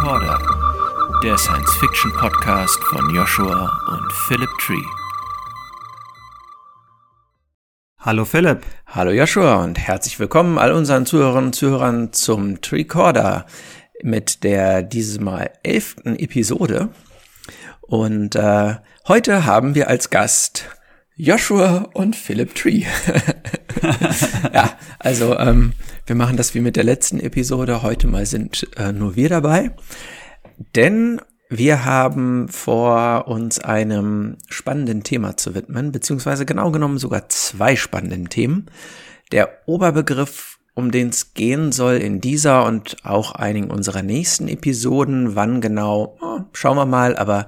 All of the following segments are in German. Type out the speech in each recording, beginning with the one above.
Recorder, der Science-Fiction-Podcast von Joshua und Philip Tree. Hallo Philipp. Hallo Joshua und herzlich willkommen all unseren Zuhörern und Zuhörern zum Recorder mit der dieses Mal elften Episode. Und äh, heute haben wir als Gast Joshua und Philip Tree. ja, also ähm, wir machen das wie mit der letzten Episode. Heute mal sind äh, nur wir dabei. Denn wir haben vor, uns einem spannenden Thema zu widmen, beziehungsweise genau genommen sogar zwei spannenden Themen. Der Oberbegriff, um den es gehen soll in dieser und auch einigen unserer nächsten Episoden, wann genau, oh, schauen wir mal, aber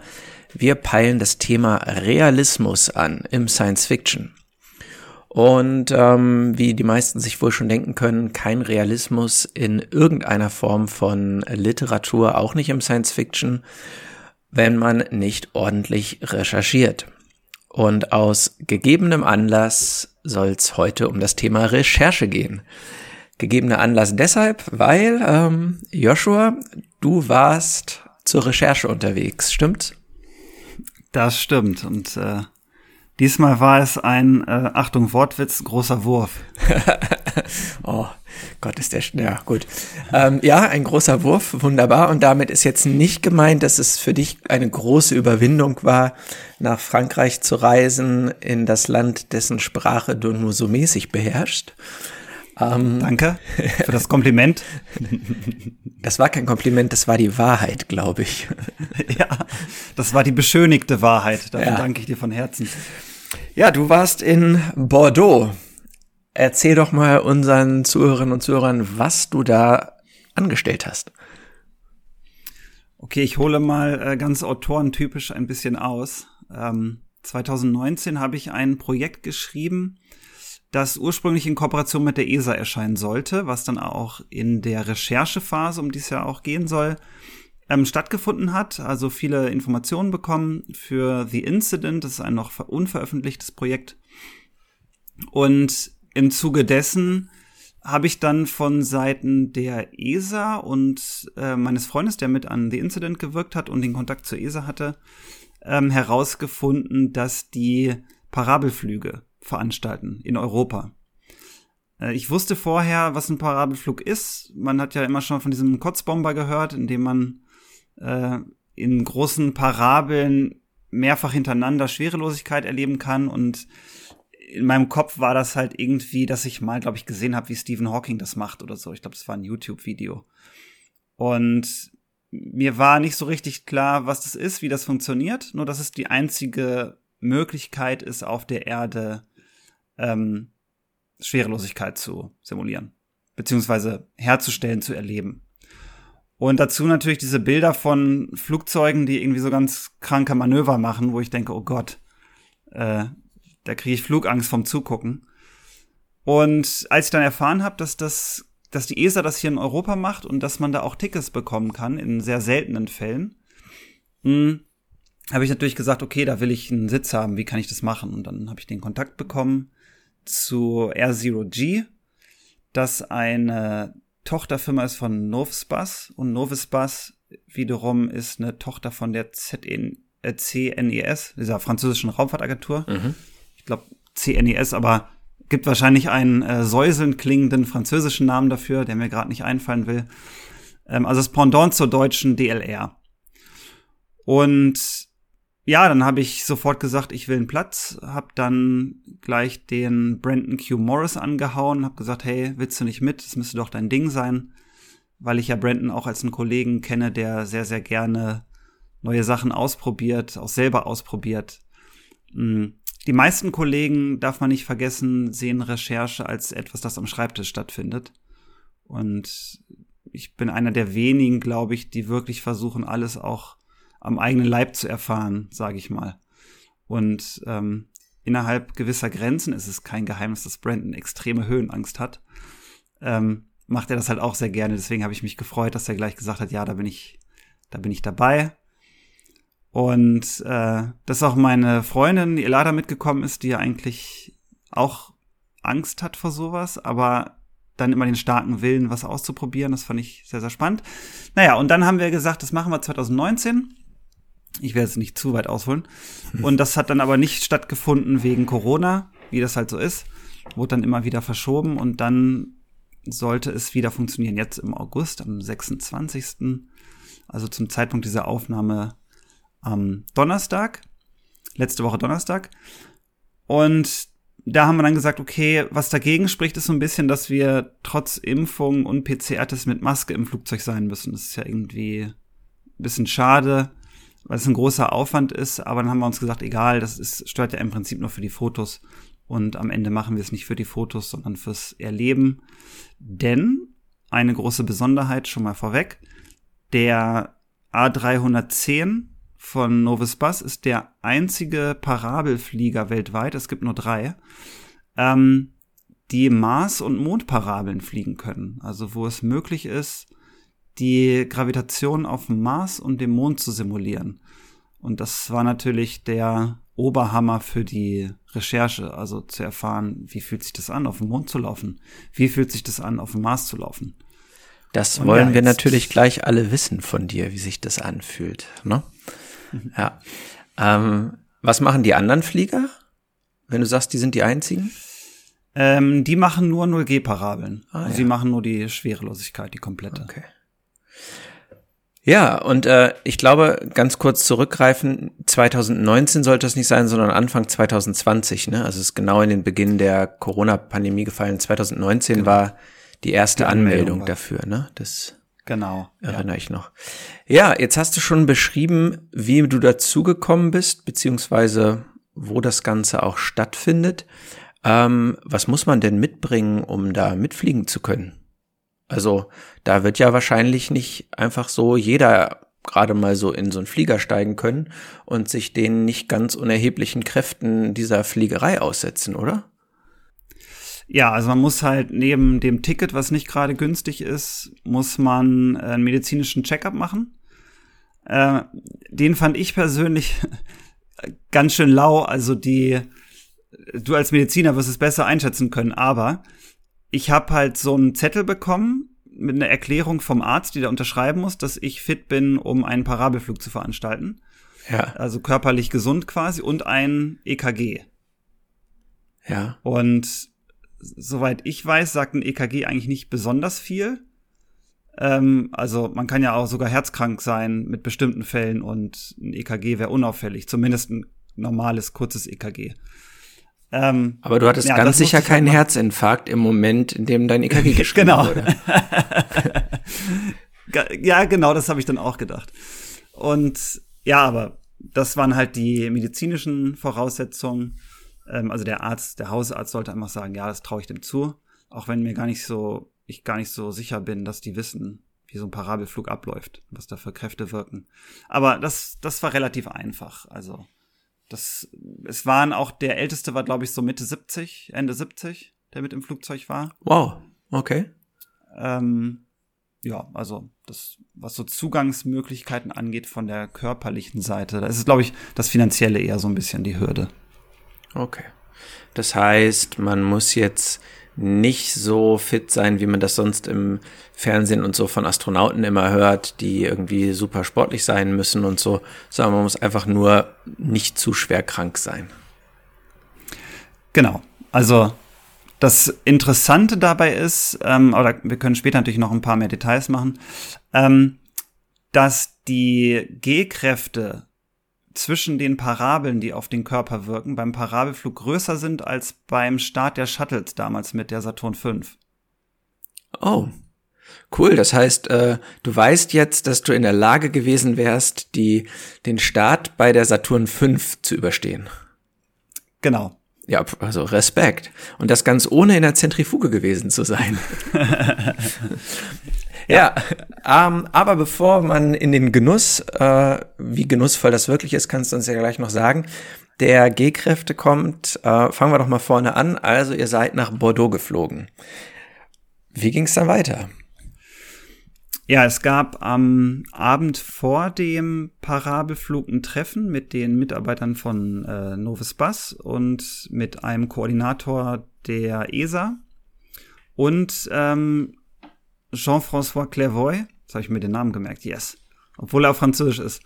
wir peilen das Thema Realismus an im Science Fiction. Und ähm, wie die meisten sich wohl schon denken können, kein Realismus in irgendeiner Form von Literatur, auch nicht im Science Fiction, wenn man nicht ordentlich recherchiert. Und aus gegebenem Anlass soll es heute um das Thema Recherche gehen. Gegebener Anlass deshalb, weil ähm, Joshua, du warst zur Recherche unterwegs, stimmt's? Das stimmt. Und äh, diesmal war es ein, äh, Achtung, Wortwitz, großer Wurf. oh Gott, ist der, ja gut. Ähm, ja, ein großer Wurf, wunderbar. Und damit ist jetzt nicht gemeint, dass es für dich eine große Überwindung war, nach Frankreich zu reisen, in das Land, dessen Sprache du nur so mäßig beherrschst. Ähm, Danke für das Kompliment. Das war kein Kompliment, das war die Wahrheit, glaube ich. Ja, das war die beschönigte Wahrheit. Dafür ja. danke ich dir von Herzen. Ja, du warst in Bordeaux. Erzähl doch mal unseren Zuhörerinnen und Zuhörern, was du da angestellt hast. Okay, ich hole mal äh, ganz autorentypisch ein bisschen aus. Ähm, 2019 habe ich ein Projekt geschrieben, das ursprünglich in Kooperation mit der ESA erscheinen sollte, was dann auch in der Recherchephase, um die es ja auch gehen soll, ähm, stattgefunden hat. Also viele Informationen bekommen für The Incident. Das ist ein noch unveröffentlichtes Projekt. Und im Zuge dessen habe ich dann von Seiten der ESA und äh, meines Freundes, der mit an The Incident gewirkt hat und den Kontakt zur ESA hatte, ähm, herausgefunden, dass die Parabelflüge veranstalten in Europa. Äh, ich wusste vorher, was ein Parabelflug ist. Man hat ja immer schon von diesem Kotzbomber gehört, in dem man äh, in großen Parabeln mehrfach hintereinander Schwerelosigkeit erleben kann und in meinem Kopf war das halt irgendwie, dass ich mal, glaube ich, gesehen habe, wie Stephen Hawking das macht oder so. Ich glaube, das war ein YouTube-Video. Und mir war nicht so richtig klar, was das ist, wie das funktioniert. Nur, dass es die einzige Möglichkeit ist, auf der Erde ähm, Schwerelosigkeit zu simulieren. Beziehungsweise herzustellen, zu erleben. Und dazu natürlich diese Bilder von Flugzeugen, die irgendwie so ganz kranke Manöver machen, wo ich denke, oh Gott, äh, da kriege ich Flugangst vom Zugucken. Und als ich dann erfahren habe, dass das, dass die ESA das hier in Europa macht und dass man da auch Tickets bekommen kann, in sehr seltenen Fällen, hm, habe ich natürlich gesagt, okay, da will ich einen Sitz haben, wie kann ich das machen? Und dann habe ich den Kontakt bekommen zu R0G, das eine Tochterfirma ist von Novsbus und Novsbus wiederum ist eine Tochter von der ZN, äh, CNES, dieser französischen Raumfahrtagentur. Mhm ich glaube CNES, aber gibt wahrscheinlich einen äh, säuselnd klingenden französischen Namen dafür, der mir gerade nicht einfallen will. Ähm, also das Pendant zur deutschen DLR. Und ja, dann habe ich sofort gesagt, ich will einen Platz, habe dann gleich den Brandon Q. Morris angehauen, habe gesagt, hey, willst du nicht mit? Das müsste doch dein Ding sein, weil ich ja Brandon auch als einen Kollegen kenne, der sehr, sehr gerne neue Sachen ausprobiert, auch selber ausprobiert. Mhm. Die meisten Kollegen, darf man nicht vergessen, sehen Recherche als etwas, das am Schreibtisch stattfindet. Und ich bin einer der wenigen, glaube ich, die wirklich versuchen, alles auch am eigenen Leib zu erfahren, sage ich mal. Und ähm, innerhalb gewisser Grenzen ist es kein Geheimnis, dass Brandon extreme Höhenangst hat. Ähm, macht er das halt auch sehr gerne. Deswegen habe ich mich gefreut, dass er gleich gesagt hat, ja, da bin ich, da bin ich dabei. Und äh, dass auch meine Freundin, Elada, mitgekommen ist, die ja eigentlich auch Angst hat vor sowas, aber dann immer den starken Willen, was auszuprobieren. Das fand ich sehr, sehr spannend. Naja, und dann haben wir gesagt, das machen wir 2019. Ich werde jetzt nicht zu weit ausholen. Und das hat dann aber nicht stattgefunden wegen Corona, wie das halt so ist. Wurde dann immer wieder verschoben und dann sollte es wieder funktionieren. Jetzt im August, am 26. Also zum Zeitpunkt dieser Aufnahme am Donnerstag. Letzte Woche Donnerstag. Und da haben wir dann gesagt, okay, was dagegen spricht, ist so ein bisschen, dass wir trotz Impfung und PCR-Test mit Maske im Flugzeug sein müssen. Das ist ja irgendwie ein bisschen schade, weil es ein großer Aufwand ist. Aber dann haben wir uns gesagt, egal, das ist, stört ja im Prinzip nur für die Fotos. Und am Ende machen wir es nicht für die Fotos, sondern fürs Erleben. Denn eine große Besonderheit schon mal vorweg, der A310 von Novus Bus ist der einzige Parabelflieger weltweit, es gibt nur drei, ähm, die Mars- und Mondparabeln fliegen können. Also wo es möglich ist, die Gravitation auf dem Mars und dem Mond zu simulieren. Und das war natürlich der Oberhammer für die Recherche, also zu erfahren, wie fühlt sich das an, auf dem Mond zu laufen? Wie fühlt sich das an, auf dem Mars zu laufen? Das und wollen ja, wir natürlich gleich alle wissen von dir, wie sich das anfühlt. Ne? Mhm. Ja. Ähm, was machen die anderen Flieger? Wenn du sagst, die sind die einzigen? Ähm, die machen nur 0G-Parabeln. Ah, also ja. Sie machen nur die Schwerelosigkeit, die komplette. Okay. Ja, und äh, ich glaube, ganz kurz zurückgreifen, 2019 sollte es nicht sein, sondern Anfang 2020, ne? Also es ist genau in den Beginn der Corona-Pandemie gefallen. 2019 genau. war die erste die Anmeldung, Anmeldung dafür, ne? Das Genau. Erinnere ja. ich noch. Ja, jetzt hast du schon beschrieben, wie du dazugekommen bist, beziehungsweise wo das Ganze auch stattfindet. Ähm, was muss man denn mitbringen, um da mitfliegen zu können? Also, da wird ja wahrscheinlich nicht einfach so jeder gerade mal so in so einen Flieger steigen können und sich den nicht ganz unerheblichen Kräften dieser Fliegerei aussetzen, oder? Ja, also man muss halt neben dem Ticket, was nicht gerade günstig ist, muss man äh, einen medizinischen Checkup machen. Äh, den fand ich persönlich ganz schön lau. Also die, du als Mediziner wirst es besser einschätzen können, aber ich habe halt so einen Zettel bekommen mit einer Erklärung vom Arzt, die da unterschreiben muss, dass ich fit bin, um einen Parabelflug zu veranstalten. Ja. Also körperlich gesund quasi und ein EKG. Ja. Und soweit ich weiß, sagt ein EKG eigentlich nicht besonders viel. Ähm, also man kann ja auch sogar herzkrank sein mit bestimmten Fällen und ein EKG wäre unauffällig, zumindest ein normales, kurzes EKG. Ähm, Aber du hattest ja, ganz sicher halt keinen Herzinfarkt im Moment, in dem dein EKG geschrieben genau. wurde. ja, genau, das habe ich dann auch gedacht. Und ja, aber das waren halt die medizinischen Voraussetzungen. Ähm, also der Arzt, der Hausarzt sollte einfach sagen, ja, das traue ich dem zu, auch wenn mir gar nicht so, ich gar nicht so sicher bin, dass die wissen, wie so ein Parabelflug abläuft, was da für Kräfte wirken. Aber das, das war relativ einfach. Also das, es waren auch, der älteste war, glaube ich, so Mitte 70, Ende 70, der mit im Flugzeug war. Wow, okay. Ähm, ja, also das, was so Zugangsmöglichkeiten angeht von der körperlichen Seite, da ist es, glaube ich, das Finanzielle eher so ein bisschen die Hürde. Okay. Das heißt, man muss jetzt nicht so fit sein, wie man das sonst im Fernsehen und so von Astronauten immer hört, die irgendwie super sportlich sein müssen und so, sondern man muss einfach nur nicht zu schwer krank sein. Genau. Also das Interessante dabei ist, ähm, oder wir können später natürlich noch ein paar mehr Details machen, ähm, dass die G-Kräfte zwischen den Parabeln, die auf den Körper wirken, beim Parabelflug größer sind als beim Start der Shuttles damals mit der Saturn V. Oh, cool. Das heißt, äh, du weißt jetzt, dass du in der Lage gewesen wärst, die, den Start bei der Saturn V zu überstehen. Genau. Ja, also Respekt. Und das ganz ohne in der Zentrifuge gewesen zu sein. Ja, ähm, aber bevor man in den Genuss, äh, wie genussvoll das wirklich ist, kannst du uns ja gleich noch sagen. Der G-Kräfte kommt, äh, fangen wir doch mal vorne an. Also ihr seid nach Bordeaux geflogen. Wie ging es dann weiter? Ja, es gab am Abend vor dem Parabelflug ein Treffen mit den Mitarbeitern von äh, Novus Bus und mit einem Koordinator der ESA. Und ähm, Jean-François Clairvoy, jetzt habe ich mir den Namen gemerkt, yes, obwohl er auf Französisch ist.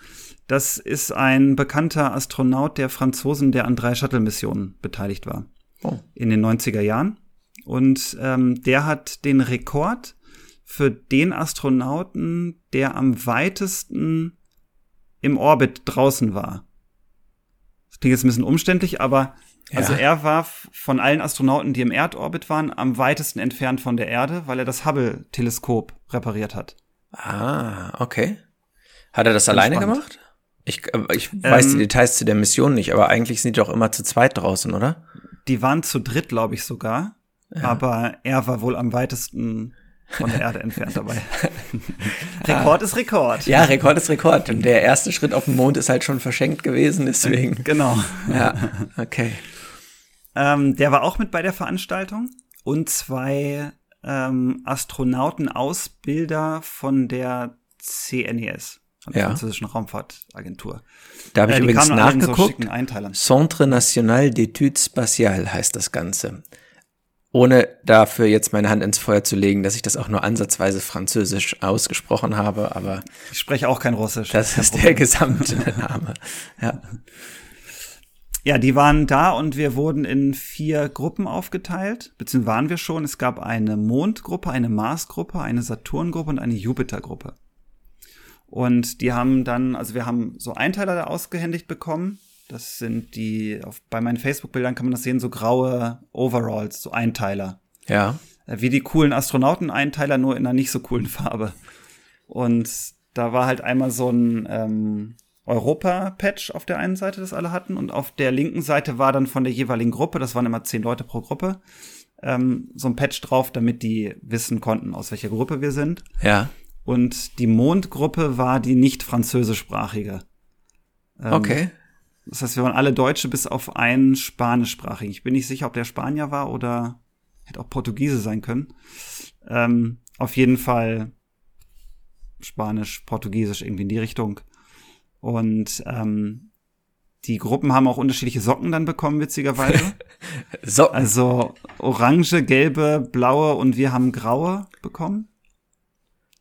Das ist ein bekannter Astronaut der Franzosen, der an drei Shuttle-Missionen beteiligt war. Oh. In den 90er Jahren. Und ähm, der hat den Rekord für den Astronauten, der am weitesten im Orbit draußen war. Das klingt jetzt ein bisschen umständlich, aber ja. also er war von allen Astronauten, die im Erdorbit waren, am weitesten entfernt von der Erde, weil er das Hubble-Teleskop repariert hat. Ah, okay. Hat er das alleine gemacht? Ich, äh, ich weiß ähm, die Details zu der Mission nicht, aber eigentlich sind die doch immer zu zweit draußen, oder? Die waren zu dritt, glaube ich sogar. Ja. Aber er war wohl am weitesten von der Erde entfernt dabei. Rekord ist Rekord. Ja, Rekord ist Rekord. Und der erste Schritt auf den Mond ist halt schon verschenkt gewesen, deswegen. Genau. Ja, okay. Ähm, der war auch mit bei der Veranstaltung und zwei ähm, Astronautenausbilder von der CNES, von der ja. französischen Raumfahrtagentur. Da habe ich äh, übrigens nachgeguckt. So Centre National d'Etudes Spatiales heißt das Ganze ohne dafür jetzt meine Hand ins Feuer zu legen, dass ich das auch nur ansatzweise französisch ausgesprochen habe, aber ich spreche auch kein Russisch. Das ist der gesamte Name. Ja. Ja, die waren da und wir wurden in vier Gruppen aufgeteilt, beziehungsweise waren wir schon. Es gab eine Mondgruppe, eine Marsgruppe, eine Saturngruppe und eine Jupitergruppe. Und die haben dann, also wir haben so Einteiler da ausgehändigt bekommen das sind die, auf, bei meinen Facebook-Bildern kann man das sehen, so graue Overalls, so Einteiler. Ja. Äh, wie die coolen Astronauten-Einteiler, nur in einer nicht so coolen Farbe. Und da war halt einmal so ein ähm, Europa-Patch auf der einen Seite, das alle hatten. Und auf der linken Seite war dann von der jeweiligen Gruppe, das waren immer zehn Leute pro Gruppe, ähm, so ein Patch drauf, damit die wissen konnten, aus welcher Gruppe wir sind. Ja. Und die Mondgruppe war die nicht französischsprachige. Ähm, okay. Das heißt, wir waren alle Deutsche bis auf einen Spanischsprachigen. Ich bin nicht sicher, ob der Spanier war oder hätte auch Portugiese sein können. Ähm, auf jeden Fall Spanisch, Portugiesisch, irgendwie in die Richtung. Und ähm, die Gruppen haben auch unterschiedliche Socken dann bekommen, witzigerweise. Socken. Also orange, gelbe, blaue und wir haben graue bekommen.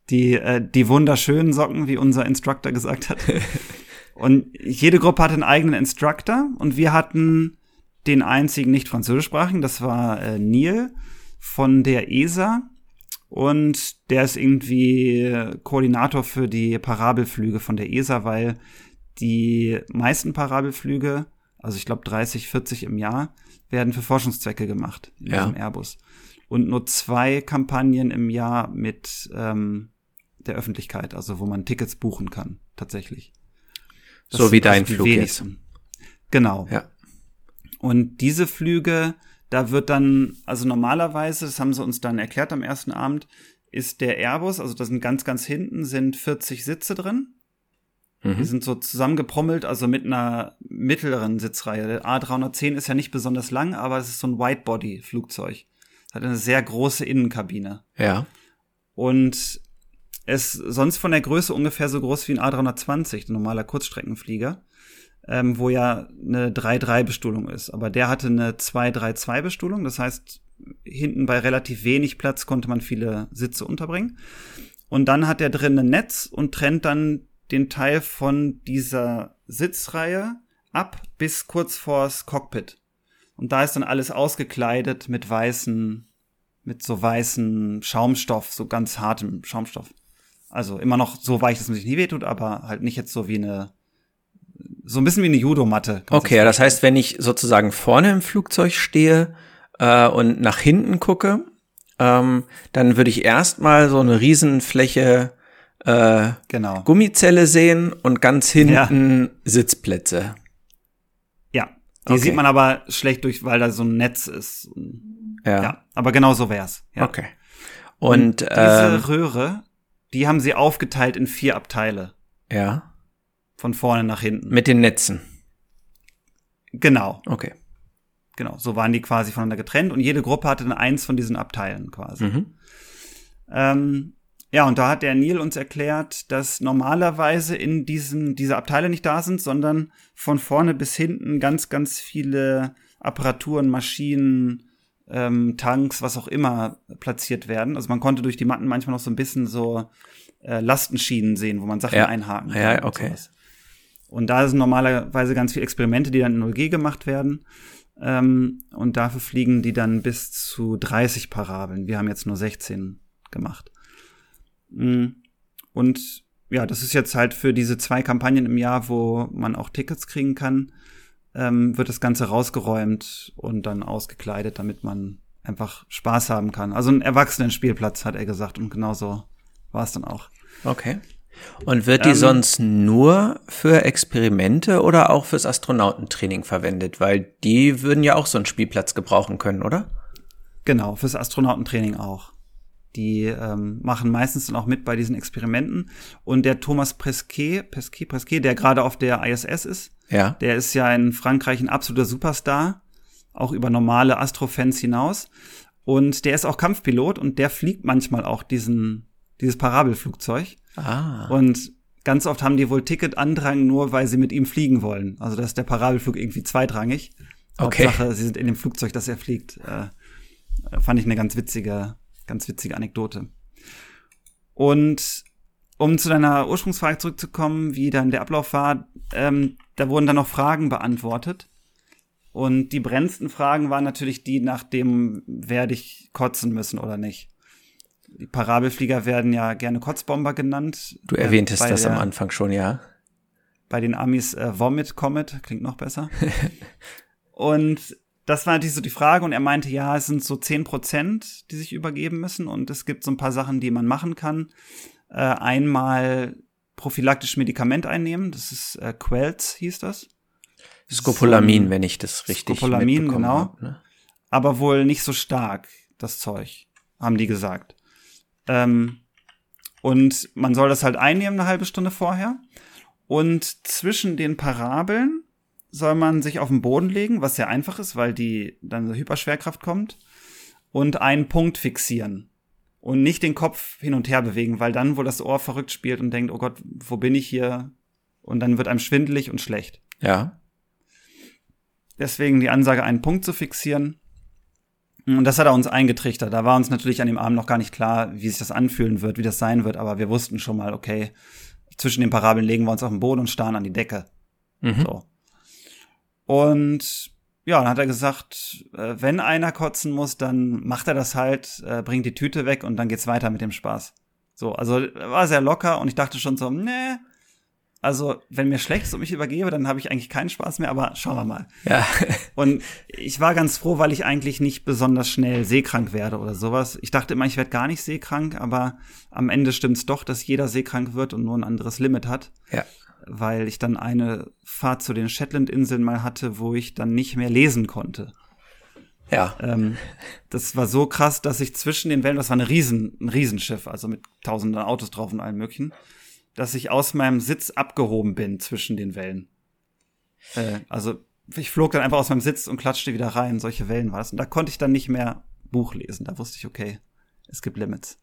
Die, äh, die wunderschönen Socken, wie unser Instructor gesagt hat. Und jede Gruppe hatte einen eigenen Instructor und wir hatten den einzigen nicht französischsprachigen, das war äh, Neil von der ESA und der ist irgendwie Koordinator für die Parabelflüge von der ESA, weil die meisten Parabelflüge, also ich glaube 30, 40 im Jahr, werden für Forschungszwecke gemacht in ja. diesem Airbus. Und nur zwei Kampagnen im Jahr mit ähm, der Öffentlichkeit, also wo man Tickets buchen kann, tatsächlich. Das so wie dein Flug jetzt. Genau. Ja. Und diese Flüge, da wird dann, also normalerweise, das haben sie uns dann erklärt am ersten Abend, ist der Airbus, also da sind ganz, ganz hinten sind 40 Sitze drin. Mhm. Die sind so zusammengeprommelt, also mit einer mittleren Sitzreihe. Der A310 ist ja nicht besonders lang, aber es ist so ein Whitebody-Flugzeug. Hat eine sehr große Innenkabine. Ja. Und ist sonst von der Größe ungefähr so groß wie ein A320, ein normaler Kurzstreckenflieger, ähm, wo ja eine 3-3-Bestuhlung ist. Aber der hatte eine 2-3-2-Bestuhlung, das heißt, hinten bei relativ wenig Platz konnte man viele Sitze unterbringen. Und dann hat er drin ein Netz und trennt dann den Teil von dieser Sitzreihe ab bis kurz vors Cockpit. Und da ist dann alles ausgekleidet mit weißen, mit so weißen Schaumstoff, so ganz hartem Schaumstoff. Also immer noch so weich, dass man sich nie wehtut, aber halt nicht jetzt so wie eine, so ein bisschen wie eine Judomatte. Okay, das heißt, wenn ich sozusagen vorne im Flugzeug stehe äh, und nach hinten gucke, ähm, dann würde ich erstmal so eine Riesenfläche äh, genau. Gummizelle sehen und ganz hinten ja. Sitzplätze. Ja, die okay. sieht man aber schlecht durch, weil da so ein Netz ist. Ja, ja aber genau so wär's. Ja. Okay. Und, und diese ähm, Röhre die haben sie aufgeteilt in vier Abteile. Ja. Von vorne nach hinten. Mit den Netzen. Genau. Okay. Genau, so waren die quasi voneinander getrennt und jede Gruppe hatte dann eins von diesen Abteilen quasi. Mhm. Ähm, ja, und da hat der Neil uns erklärt, dass normalerweise in diesen, diese Abteile nicht da sind, sondern von vorne bis hinten ganz, ganz viele Apparaturen, Maschinen, ähm, Tanks, was auch immer platziert werden. Also man konnte durch die Matten manchmal noch so ein bisschen so äh, Lastenschienen sehen, wo man Sachen Ja. einhaken kann. Ja, und okay. sowas. Und da sind normalerweise ganz viele Experimente, die dann in 0G gemacht werden. Ähm, und dafür fliegen die dann bis zu 30 Parabeln. Wir haben jetzt nur 16 gemacht. Mm. Und ja, das ist jetzt halt für diese zwei Kampagnen im Jahr, wo man auch Tickets kriegen kann, ähm, wird das Ganze rausgeräumt und dann ausgekleidet, damit man einfach Spaß haben kann. Also ein Erwachsenenspielplatz, hat er gesagt. Und genauso war es dann auch. Okay. Und wird die Ähm, sonst nur für Experimente oder auch fürs Astronautentraining verwendet? Weil die würden ja auch so einen Spielplatz gebrauchen können, oder? Genau, fürs Astronautentraining auch. Die ähm, machen meistens dann auch mit bei diesen Experimenten. Und der Thomas Pesquet, Pesquet, Pesquet, der gerade auf der ISS ist, Ja. der ist ja in Frankreich ein absoluter Superstar, auch über normale Astrofans hinaus. Und der ist auch Kampfpilot und der fliegt manchmal auch diesen, dieses Parabelflugzeug. Ah. Und ganz oft haben die wohl Ticketandrang nur, weil sie mit ihm fliegen wollen. Also da ist der Parabelflug irgendwie zweitrangig. Okay. Hauptsache, sie sind in dem Flugzeug, das er fliegt. Äh, fand ich eine ganz witzige, ganz witzige Anekdote. Und um zu deiner Ursprungsfrage zurückzukommen, wie dann der Ablauf war, ähm, da wurden dann noch Fragen beantwortet. Und die brennendsten Fragen waren natürlich die nach dem, werde ich kotzen müssen oder nicht. Die Parabelflieger werden ja gerne Kotzbomber genannt. Du erwähntest Äh, das der, am Anfang schon, ja. Bei den Amis äh, Vomit Comet, klingt noch besser. und das war natürlich so die Frage und er meinte, ja, es sind so zehn Prozent, die sich übergeben müssen und es gibt so ein paar Sachen, die man machen kann. Äh, einmal prophylaktisch Medikament einnehmen, das ist äh, Quelz hieß das. Scopolamin, So wenn ich das richtig Scopolamin, mitbekommen genau. hab, ne? aber wohl nicht so stark, das Zeug, haben die gesagt. Ähm, und man soll das halt einnehmen eine halbe Stunde vorher. Und zwischen den Parabeln soll man sich auf den Boden legen, was sehr einfach ist, weil die dann so Hyperschwerkraft kommt. Und einen Punkt fixieren. Und nicht den Kopf hin und her bewegen, weil dann wohl das Ohr verrückt spielt und denkt, oh Gott, wo bin ich hier? Und dann wird einem schwindelig und schlecht. Ja. Deswegen die Ansage, einen Punkt zu fixieren. Und das hat er uns eingetrichtert. Da war uns natürlich an dem Abend noch gar nicht klar, wie sich das anfühlen wird, wie das sein wird, aber wir wussten schon mal, okay, zwischen den Parabeln legen wir uns auf den Boden und starren an die Decke. Mhm. So. Und ja, dann hat er gesagt, äh, wenn einer kotzen muss, dann macht er das halt, äh, bringt die Tüte weg und dann geht's weiter mit dem Spaß. So, also war sehr locker und ich dachte schon so, nee, also wenn mir schlecht ist und mich übergebe, dann habe ich eigentlich keinen Spaß mehr, aber schauen wir mal. Ja. Und ich war ganz froh, weil ich eigentlich nicht besonders schnell seekrank werde oder sowas. Ich dachte immer, ich werde gar nicht seekrank, aber am Ende stimmt's doch, dass jeder seekrank wird und nur ein anderes Limit hat. ja. Weil ich dann eine Fahrt zu den Shetland-Inseln mal hatte, wo ich dann nicht mehr lesen konnte. Ja. Ähm, das war so krass, dass ich zwischen den Wellen, das war eine Riesen, ein Riesenschiff, also mit tausenden Autos drauf und allem möglichen, dass ich aus meinem Sitz abgehoben bin zwischen den Wellen. Äh, also ich flog dann einfach aus meinem Sitz und klatschte wieder rein. Solche Wellen war das. Und da konnte ich dann nicht mehr Buch lesen. Da wusste ich, okay, es gibt Limits.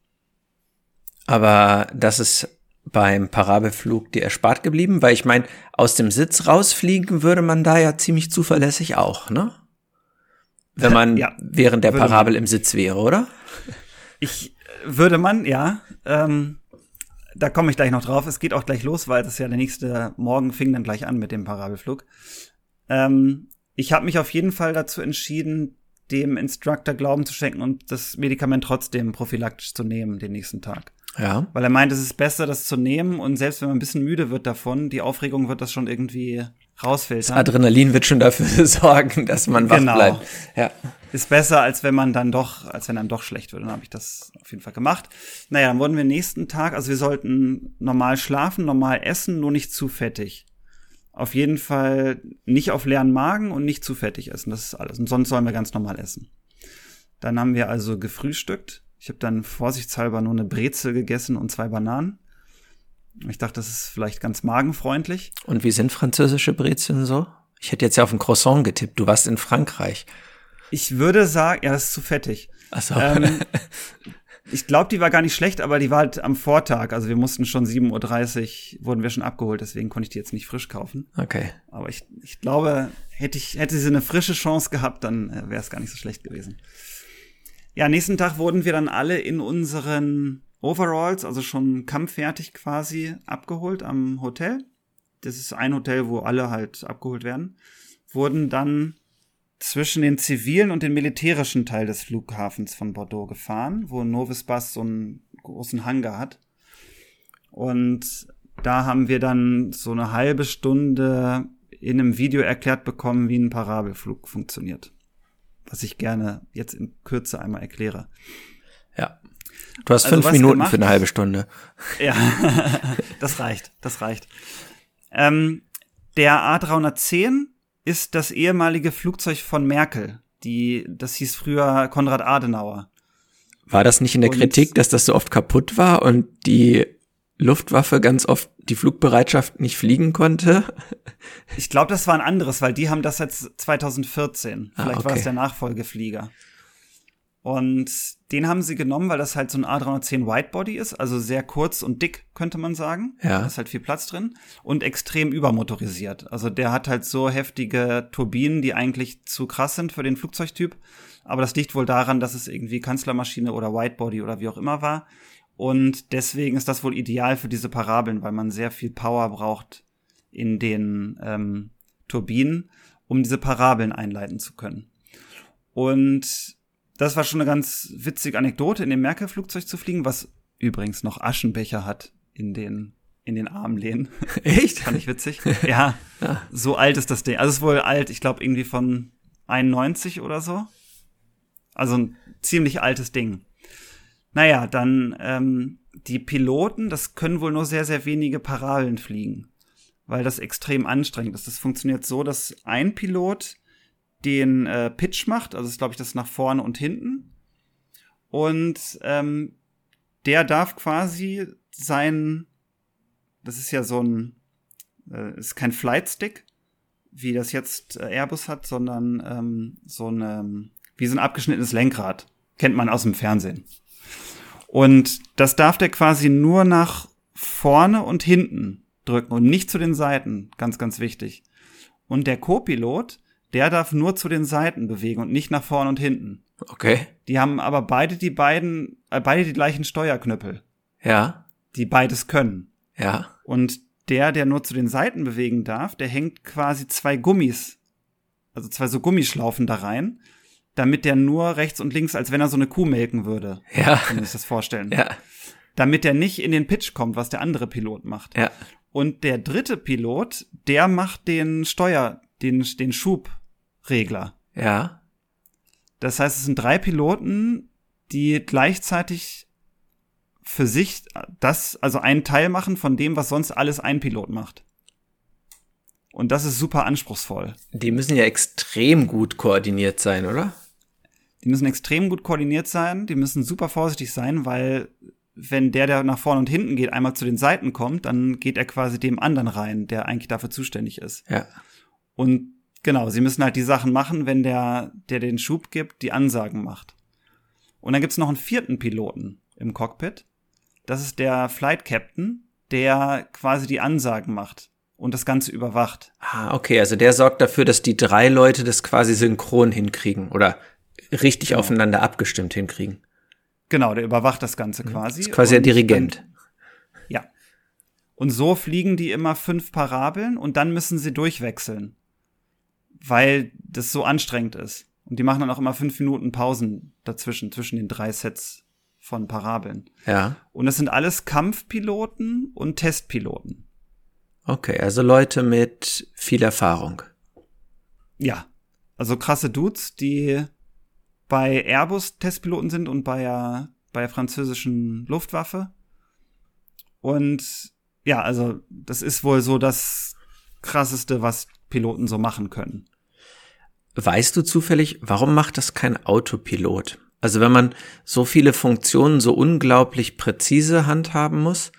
Aber das ist beim Parabelflug dir erspart geblieben, weil ich meine, aus dem Sitz rausfliegen würde man da ja ziemlich zuverlässig auch, ne? Wenn man Ja, während der Parabel im Sitz wäre, oder? Ich äh, würde man, ja. Ähm, da komme ich gleich noch drauf. Es geht auch gleich los, weil das ja der nächste Morgen fing dann gleich an mit dem Parabelflug. Ähm, ich habe mich auf jeden Fall dazu entschieden, dem Instructor Glauben zu schenken und das Medikament trotzdem prophylaktisch zu nehmen den nächsten Tag. Ja. Weil er meint, es ist besser, das zu nehmen und selbst wenn man ein bisschen müde wird davon, die Aufregung wird das schon irgendwie rausfiltern. Adrenalin wird schon dafür sorgen, dass man wach Genau. bleibt. Ja. ist besser, als wenn man dann doch, als wenn einem doch schlecht wird. Dann habe ich das auf jeden Fall gemacht. Naja, dann wurden wir nächsten Tag, also wir sollten normal schlafen, normal essen, nur nicht zu fettig. Auf jeden Fall nicht auf leeren Magen und nicht zu fettig essen. Das ist alles. Und sonst sollen wir ganz normal essen. Dann haben wir also gefrühstückt. Ich habe dann vorsichtshalber nur eine Brezel gegessen und zwei Bananen. Ich dachte, das ist vielleicht ganz magenfreundlich. Und wie sind französische Brezeln so? Ich hätte jetzt ja auf ein Croissant getippt. Du warst in Frankreich. Ich würde sagen, ja, das ist zu fettig. Ach so. Ähm, ich glaube, die war gar nicht schlecht, aber die war halt am Vortag. Also wir mussten schon 7.30 Uhr, wurden wir schon abgeholt, deswegen konnte ich die jetzt nicht frisch kaufen. okay. Aber ich, ich glaube, hätte ich, hätte sie eine frische Chance gehabt, dann äh, wäre es gar nicht so schlecht gewesen. Ja, nächsten Tag wurden wir dann alle in unseren Overalls, also schon kampffertig quasi, abgeholt am Hotel. Das ist ein Hotel, wo alle halt abgeholt werden. Wurden dann zwischen den zivilen und den militärischen Teil des Flughafens von Bordeaux gefahren, wo Novis Bus so einen großen Hangar hat. Und da haben wir dann so eine halbe Stunde in einem Video erklärt bekommen, wie ein Parabelflug funktioniert. Was ich gerne jetzt in Kürze einmal erkläre. Ja. Du hast also fünf Minuten gemacht? für eine halbe Stunde. Ja, das reicht, das reicht. Ähm, der A310 ist das ehemalige Flugzeug von Merkel. Die, das hieß früher Konrad Adenauer. War das nicht in der und Kritik, dass das so oft kaputt war und die Luftwaffe ganz oft die Flugbereitschaft nicht fliegen konnte? Ich glaube, das war ein anderes, weil die haben das jetzt 2014. Ah, Vielleicht ah, okay. war es der Nachfolgeflieger. Und den haben sie genommen, weil das halt so ein A310 Whitebody ist, also sehr kurz und dick, könnte man sagen. Ja. Da ist halt viel Platz drin und extrem übermotorisiert. Also der hat halt so heftige Turbinen, die eigentlich zu krass sind für den Flugzeugtyp. Aber das liegt wohl daran, dass es irgendwie Kanzlermaschine oder Whitebody oder wie auch immer war. Und deswegen ist das wohl ideal für diese Parabeln, weil man sehr viel Power braucht in den ähm, Turbinen, um diese Parabeln einleiten zu können. Und das war schon eine ganz witzige Anekdote, in dem Merkel-Flugzeug zu fliegen, was übrigens noch Aschenbecher hat in den in den Armlehnen. Echt? Fand ich witzig. Ja, ja, so alt ist das Ding. Also es ist wohl alt, ich glaube irgendwie von 91 oder so. Also ein ziemlich altes Ding. Naja, dann ähm, die Piloten, das können wohl nur sehr, sehr wenige Parabeln fliegen, weil das extrem anstrengend ist. Das funktioniert so, dass ein Pilot den äh, Pitch macht, also ist, glaube ich, das nach vorne und hinten. Und ähm, der darf quasi sein, das ist ja so ein, äh, ist kein Flightstick, wie das jetzt äh, Airbus hat, sondern ähm, so ein, wie so ein abgeschnittenes Lenkrad. Kennt man aus dem Fernsehen. Und das darf der quasi nur nach vorne und hinten drücken und nicht zu den Seiten. Ganz, ganz wichtig. Und der Co-Pilot, der darf nur zu den Seiten bewegen und nicht nach vorne und hinten. Okay. Die haben aber beide die beiden, äh, beide die gleichen Steuerknüppel. Ja. Die beides können. Ja. Und der, der nur zu den Seiten bewegen darf, der hängt quasi zwei Gummis, also zwei so Gummischlaufen da rein, damit der nur rechts und links, als wenn er so eine Kuh melken würde. Ja. Kann man sich das vorstellen. Ja. Damit der nicht in den Pitch kommt, was der andere Pilot macht. Ja. Und der dritte Pilot, der macht den Steuer, den, den Schubregler. Ja. Das heißt, es sind drei Piloten, die gleichzeitig für sich das, also einen Teil machen von dem, was sonst alles ein Pilot macht. Und das ist super anspruchsvoll. Die müssen ja extrem gut koordiniert sein, oder? Die müssen extrem gut koordiniert sein, die müssen super vorsichtig sein, weil wenn der, der nach vorne und hinten geht, einmal zu den Seiten kommt, dann geht er quasi dem anderen rein, der eigentlich dafür zuständig ist. Ja. Und genau, sie müssen halt die Sachen machen, wenn der, der den Schub gibt, die Ansagen macht. Und dann gibt's noch einen vierten Piloten im Cockpit. Das ist der Flight Captain, der quasi die Ansagen macht und das Ganze überwacht. Ah, okay, also der sorgt dafür, dass die drei Leute das quasi synchron hinkriegen oder richtig genau. aufeinander abgestimmt hinkriegen. Genau, der überwacht das Ganze quasi. Das ist quasi der Dirigent. Dann, ja. Und so fliegen die immer fünf Parabeln und dann müssen sie durchwechseln. Weil das so anstrengend ist. Und die machen dann auch immer fünf Minuten Pausen dazwischen, zwischen den drei Sets von Parabeln. Ja. Und das sind alles Kampfpiloten und Testpiloten. Okay, also Leute mit viel Erfahrung. Ja. Also krasse Dudes, die bei Airbus Testpiloten sind und bei der, bei der französischen Luftwaffe. Und ja, also das ist wohl so das krasseste, was Piloten so machen können. Weißt du zufällig, warum macht das kein Autopilot? Also wenn man so viele Funktionen so unglaublich präzise handhaben muss,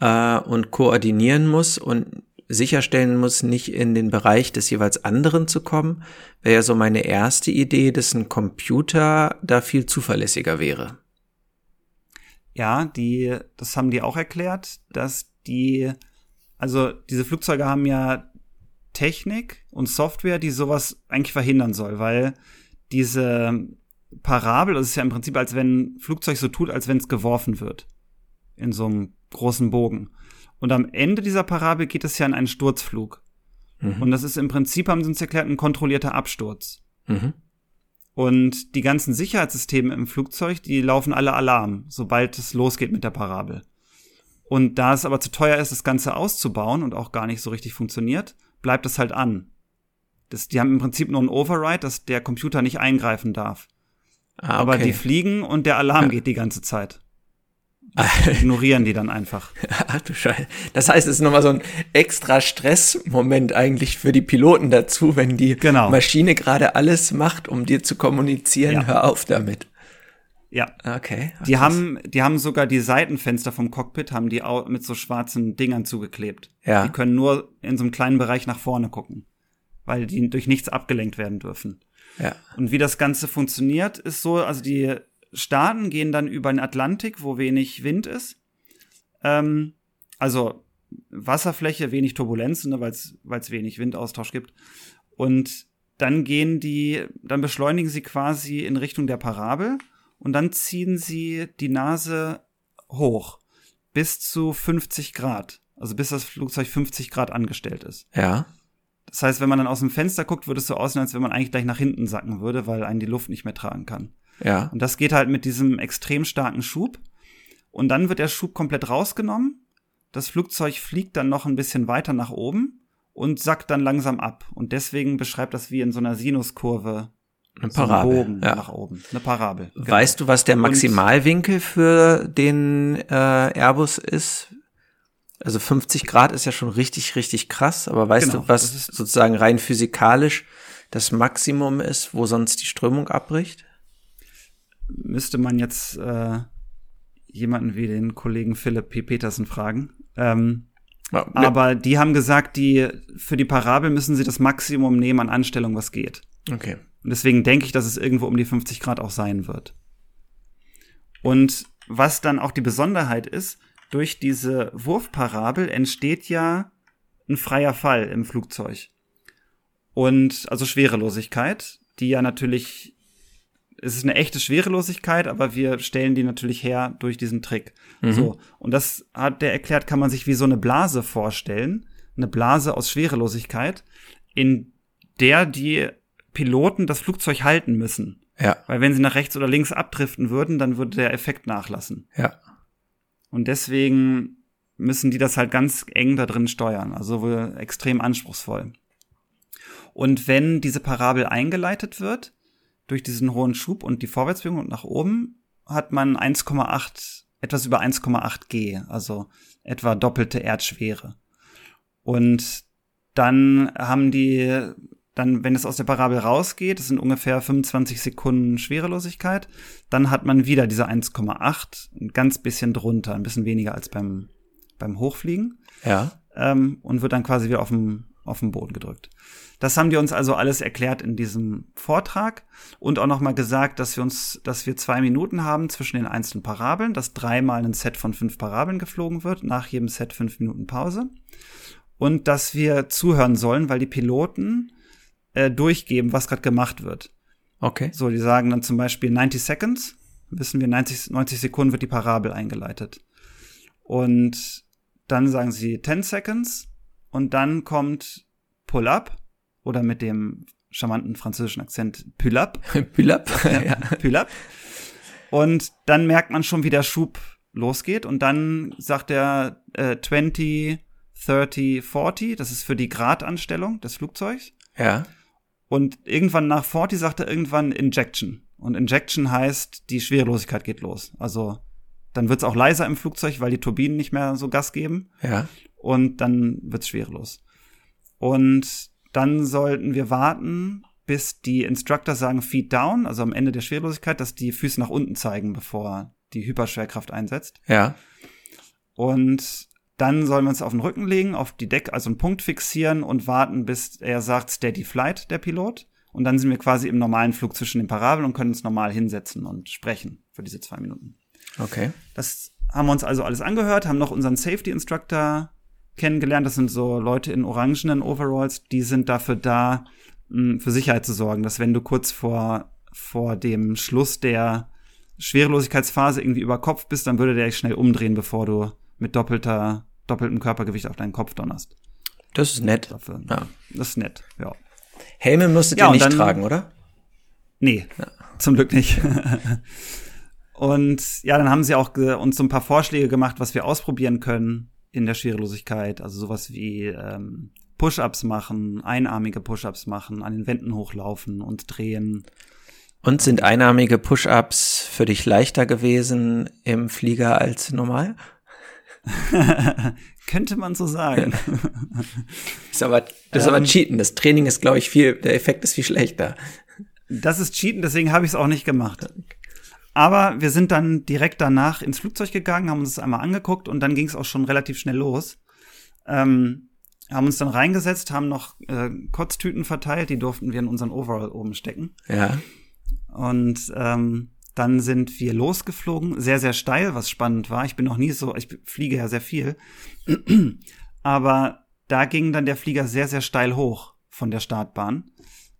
äh, und koordinieren muss und sicherstellen muss, nicht in den Bereich des jeweils anderen zu kommen, wäre ja so meine erste Idee, dass ein Computer da viel zuverlässiger wäre. Ja, die, das haben die auch erklärt, dass die, also diese Flugzeuge haben ja Technik und Software, die sowas eigentlich verhindern soll, weil diese Parabel, das ist ja im Prinzip, als wenn ein Flugzeug so tut, als wenn es geworfen wird. In so einem großen Bogen. Und am Ende dieser Parabel geht es ja in einen Sturzflug. Mhm. Und das ist im Prinzip, haben sie uns erklärt, ein kontrollierter Absturz. Mhm. Und die ganzen Sicherheitssysteme im Flugzeug, die laufen alle Alarm, sobald es losgeht mit der Parabel. Und da es aber zu teuer ist, das Ganze auszubauen und auch gar nicht so richtig funktioniert, bleibt es halt an. Das, die haben im Prinzip nur ein Override, dass der Computer nicht eingreifen darf. Ah, okay. Aber die fliegen und der Alarm ja. geht die ganze Zeit. Ignorieren die dann einfach. Ach du Scheiße. Das heißt, es ist nochmal so ein extra Stressmoment eigentlich für die Piloten dazu, wenn die genau. Maschine gerade alles macht, um dir zu kommunizieren, ja. hör auf damit. Ja. Okay. Ach, die haben, die haben sogar die Seitenfenster vom Cockpit haben die mit so schwarzen Dingern zugeklebt. Ja. Die können nur in so einem kleinen Bereich nach vorne gucken, weil die durch nichts abgelenkt werden dürfen. Ja. Und wie das Ganze funktioniert, ist so, also die Staaten gehen dann über den Atlantik, wo wenig Wind ist. Ähm, also Wasserfläche, wenig Turbulenzen, ne, weil es wenig Windaustausch gibt. Und dann gehen die, dann beschleunigen sie quasi in Richtung der Parabel und dann ziehen sie die Nase hoch bis zu 50 Grad. Also bis das Flugzeug 50 Grad angestellt ist. Ja. Das heißt, wenn man dann aus dem Fenster guckt, würde es so aussehen, als wenn man eigentlich gleich nach hinten sacken würde, weil einen die Luft nicht mehr tragen kann. Ja. Und das geht halt mit diesem extrem starken Schub. Und dann wird der Schub komplett rausgenommen. Das Flugzeug fliegt dann noch ein bisschen weiter nach oben und sackt dann langsam ab. Und deswegen beschreibt das wie in so einer Sinuskurve. Eine Parabel. So ja. nach oben. Eine Parabel. Genau. Weißt du, was der Maximalwinkel für den äh, Airbus ist? Also 50 Grad ist ja schon richtig, richtig krass, aber weißt genau, du, was sozusagen rein physikalisch das Maximum ist, wo sonst die Strömung abbricht? Müsste man jetzt äh, jemanden wie den Kollegen Philipp P. Petersen fragen. Ähm, ja, ne. Aber die haben gesagt, die für die Parabel müssen sie das Maximum nehmen an Anstellung, was geht. Okay. Und deswegen denke ich, dass es irgendwo um die 50 Grad auch sein wird. Und was dann auch die Besonderheit ist, durch diese Wurfparabel entsteht ja ein freier Fall im Flugzeug. Und also Schwerelosigkeit, die ja natürlich es ist eine echte Schwerelosigkeit, aber wir stellen die natürlich her durch diesen Trick. Mhm. So. Und das hat der erklärt, kann man sich wie so eine Blase vorstellen. Eine Blase aus Schwerelosigkeit, in der die Piloten das Flugzeug halten müssen. Ja. Weil wenn sie nach rechts oder links abdriften würden, dann würde der Effekt nachlassen. Ja. Und deswegen müssen die das halt ganz eng da drin steuern. Also wohl extrem anspruchsvoll. Und wenn diese Parabel eingeleitet wird, durch diesen hohen Schub und die Vorwärtsbewegung und nach oben hat man 1,8, etwas über 1,8 G, also etwa doppelte Erdschwere. Und dann haben die, dann, wenn es aus der Parabel rausgeht, das sind ungefähr 25 Sekunden Schwerelosigkeit, dann hat man wieder diese 1,8, ein ganz bisschen drunter, ein bisschen weniger als beim, beim Hochfliegen. Ja. Ähm, und wird dann quasi wieder auf dem, auf den Boden gedrückt. Das haben die uns also alles erklärt in diesem Vortrag und auch nochmal gesagt, dass wir uns, dass wir zwei Minuten haben zwischen den einzelnen Parabeln, dass dreimal ein Set von fünf Parabeln geflogen wird, nach jedem Set fünf Minuten Pause. Und dass wir zuhören sollen, weil die Piloten äh, durchgeben, was gerade gemacht wird. Okay. So, die sagen dann zum Beispiel 90 Seconds, wissen wir, 90, 90 Sekunden wird die Parabel eingeleitet. Und dann sagen sie 10 Seconds und dann kommt Pull Up oder mit dem charmanten französischen Akzent Pull-up. Pull-up, ja. Pull-up. Und dann merkt man schon, wie der Schub losgeht und dann sagt er äh, 20, 30, 40, das ist für die Gradanstellung des Flugzeugs. Ja. Und irgendwann nach 40 sagt er irgendwann Injection. Und Injection heißt, die Schwerelosigkeit geht los. Also dann wird's auch leiser im Flugzeug, weil die Turbinen nicht mehr so Gas geben. Ja. Und dann wird's schwerelos. Und dann sollten wir warten, bis die Instructor sagen Feet down, also am Ende der Schwerelosigkeit, dass die Füße nach unten zeigen, bevor die Hyperschwerkraft einsetzt. Ja. Und dann sollen wir uns auf den Rücken legen, auf die Deck, also einen Punkt fixieren und warten, bis er sagt Steady Flight, der Pilot. Und dann sind wir quasi im normalen Flug zwischen den Parabeln und können uns normal hinsetzen und sprechen für diese zwei Minuten. Okay. Das haben wir uns also alles angehört, haben noch unseren Safety Instructor kennengelernt. Das sind so Leute in orangenen Overalls, die sind dafür da, mh, für Sicherheit zu sorgen, dass wenn du kurz vor, vor dem Schluss der Schwerelosigkeitsphase irgendwie über Kopf bist, dann würde der dich schnell umdrehen, bevor du mit doppelter, doppeltem Körpergewicht auf deinen Kopf donnerst. Das ist nett. Dafür. Ja. Das ist nett, ja. Helme müsstet Ja, ihr nicht dann- tragen, oder? Nee, zum Glück nicht. und ja, dann haben sie auch uns so ein paar Vorschläge gemacht, was wir ausprobieren können in der Schwerelosigkeit. Also sowas wie ähm, Push-ups machen, einarmige Push-ups machen, an den Wänden hochlaufen und drehen. Und sind einarmige Push-ups für dich leichter gewesen im Flieger als normal? Könnte man so sagen. Ist aber, das ist aber Ähm. Cheaten. Das Training ist, glaube ich, viel, der Effekt ist viel schlechter. Das ist Cheaten, deswegen habe ich es auch nicht gemacht. Aber wir sind dann direkt danach ins Flugzeug gegangen, haben uns das einmal angeguckt und dann ging es auch schon relativ schnell los. Ähm, haben uns dann reingesetzt, haben noch äh, Kotztüten verteilt, die durften wir in unseren Overall oben stecken. Ja. Und ähm, dann sind wir losgeflogen, sehr, sehr steil, was spannend war. Ich bin noch nie so, ich fliege ja sehr viel. Aber da ging dann der Flieger sehr, sehr steil hoch von der Startbahn.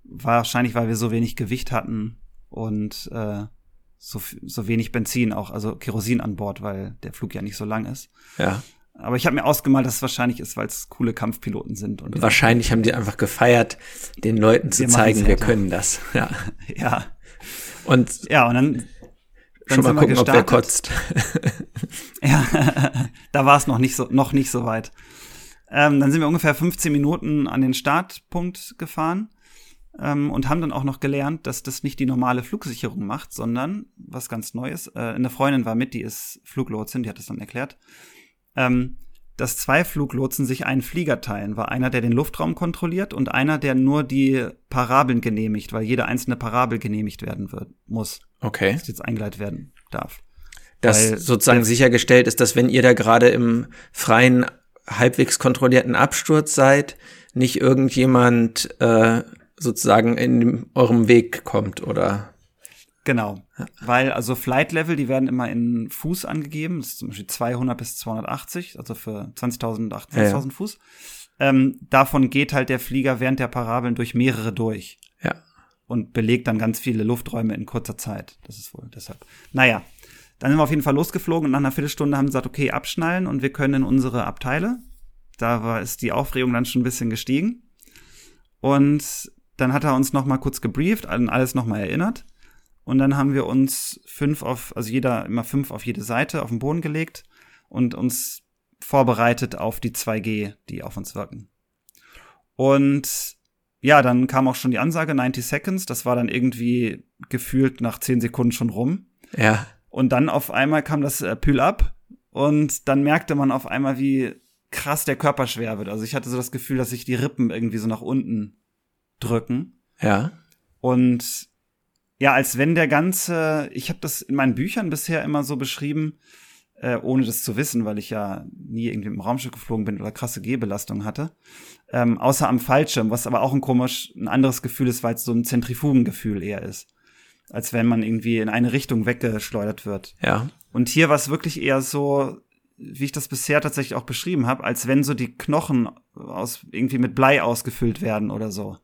Wahrscheinlich, weil wir so wenig Gewicht hatten und äh, so, so wenig Benzin auch, also Kerosin an Bord, weil der Flug ja nicht so lang ist. Ja. Aber ich habe mir ausgemalt, dass es wahrscheinlich ist, weil es coole Kampfpiloten sind. Und Wahrscheinlich haben die einfach gefeiert, den Leuten zu Wir zeigen, wir können das. Ja. ja, Und ja, und dann, dann schon mal gucken, ob wer kotzt. Ja, da war es noch nicht so, noch nicht so weit. Ähm, dann sind wir ungefähr 15 Minuten an den Startpunkt gefahren ähm, und haben dann auch noch gelernt, dass das nicht die normale Flugsicherung macht, sondern was ganz Neues. Äh, eine Freundin war mit, die ist Fluglotsin, die hat das dann erklärt. Ähm, dass zwei Fluglotsen sich einen Flieger teilen, war einer, der den Luftraum kontrolliert und einer, der nur die Parabeln genehmigt, weil jede einzelne Parabel genehmigt werden wird, muss, Okay. dass jetzt eingeleitet werden darf. Dass Weil sozusagen sichergestellt ist, dass wenn ihr da gerade im freien, halbwegs kontrollierten Absturz seid, nicht irgendjemand äh, sozusagen in eurem Weg kommt oder Genau. Weil also Flight Level, die werden immer in Fuß angegeben. Das ist zum Beispiel 200 bis 280, also für 20.000, 28.000 Ja, ja. Fuß. Ähm, davon geht halt der Flieger während der Parabeln durch mehrere durch ja. und belegt dann ganz viele Lufträume in kurzer Zeit. Das ist wohl deshalb. Naja, dann sind wir auf jeden Fall losgeflogen und nach einer Viertelstunde haben sie gesagt, okay, abschnallen und wir können in unsere Abteile. Da war, ist die Aufregung dann schon ein bisschen gestiegen. Und dann hat er uns noch mal kurz gebrieft, an alles noch mal erinnert. Und dann haben wir uns fünf auf, also jeder immer fünf auf jede Seite auf den Boden gelegt und uns vorbereitet auf die 2G, die auf uns wirken. Und ja, dann kam auch schon die Ansage 90 Seconds. Das war dann irgendwie gefühlt nach 10 Sekunden schon rum. Ja. Und dann auf einmal kam das äh, Pull up und dann merkte man auf einmal, wie krass der Körper schwer wird. Also ich hatte so das Gefühl, dass sich die Rippen irgendwie so nach unten drücken. Ja. Und ja, als wenn der ganze, ich habe das in meinen Büchern bisher immer so beschrieben, äh, ohne das zu wissen, weil ich ja nie irgendwie im Raumschiff geflogen bin oder krasse Gehbelastung hatte. Ähm, außer am Fallschirm, was aber auch ein komisch, ein anderes Gefühl ist, weil es so ein Zentrifugengefühl eher ist. Als wenn man irgendwie in eine Richtung weggeschleudert wird. Ja. Und hier war es wirklich eher so, wie ich das bisher tatsächlich auch beschrieben habe, als wenn so die Knochen aus irgendwie mit Blei ausgefüllt werden oder so.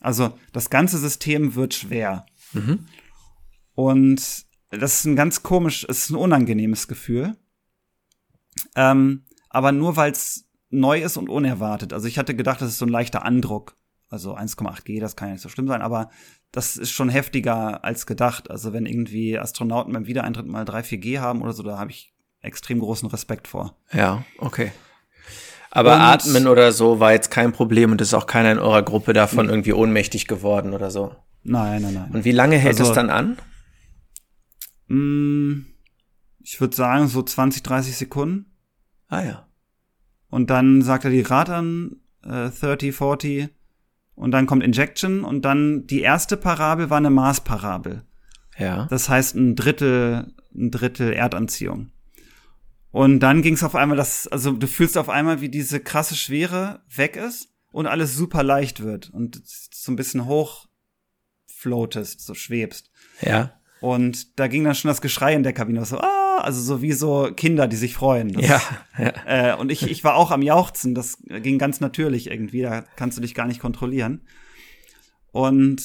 Also das ganze System wird schwer. Mhm. Und das ist ein ganz komisch, es ist ein unangenehmes Gefühl. Ähm, aber nur weil es neu ist und unerwartet. Also ich hatte gedacht, das ist so ein leichter Andruck. Also 1,8 G, das kann ja nicht so schlimm sein, aber das ist schon heftiger als gedacht. Also wenn irgendwie Astronauten beim Wiedereintritt mal 3, 4 G haben oder so, da habe ich extrem großen Respekt vor. Ja, okay. Aber Und- Atmen oder so war jetzt kein Problem und ist auch keiner in eurer Gruppe davon irgendwie ohnmächtig geworden oder so. Nein, nein, nein. Und wie lange hält Also- es dann an? Mm, ich würde sagen so 20, 30 Sekunden. Ah ja. Und dann sagt er die Rate an, äh, 30, 40. Und dann kommt Injection. Und dann die erste Parabel war eine Maßparabel. Ja. Das heißt ein Drittel, ein Drittel Erdanziehung. Und dann ging es auf einmal, das, also du fühlst auf einmal, wie diese krasse Schwere weg ist und alles super leicht wird und so ein bisschen hoch floatest, so schwebst. Ja. Und da ging dann schon das Geschrei in der Kabine so, ah! also so wie so Kinder, die sich freuen. Das, ja. ja. Äh, und ich, ich war auch am Jauchzen, das ging ganz natürlich irgendwie, da kannst du dich gar nicht kontrollieren. Und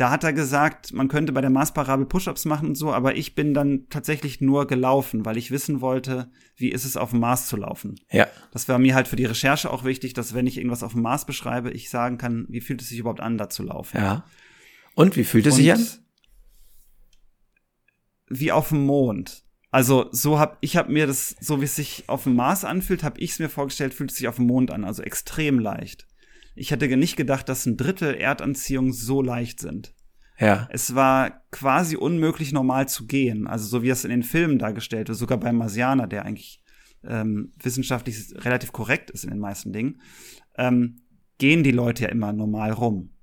da hat er gesagt, man könnte bei der Marsparabel Push-ups machen und so, aber ich bin dann tatsächlich nur gelaufen, weil ich wissen wollte, wie ist es auf dem Mars zu laufen. Ja. Das war mir halt für die Recherche auch wichtig, dass wenn ich irgendwas auf dem Mars beschreibe, ich sagen kann, wie fühlt es sich überhaupt an, da zu laufen. Ja. Und wie fühlt es sich an? Wie auf dem Mond. Also so hab ich habe mir das so wie es sich auf dem Mars anfühlt, habe ich es mir vorgestellt, fühlt es sich auf dem Mond an, also extrem leicht. Ich hätte nicht gedacht, dass ein Drittel Erdanziehung so leicht sind. Ja. Es war quasi unmöglich, normal zu gehen. Also so wie es in den Filmen dargestellt wird, sogar beim Marsianer, der eigentlich ähm, wissenschaftlich relativ korrekt ist in den meisten Dingen, ähm, gehen die Leute ja immer normal rum.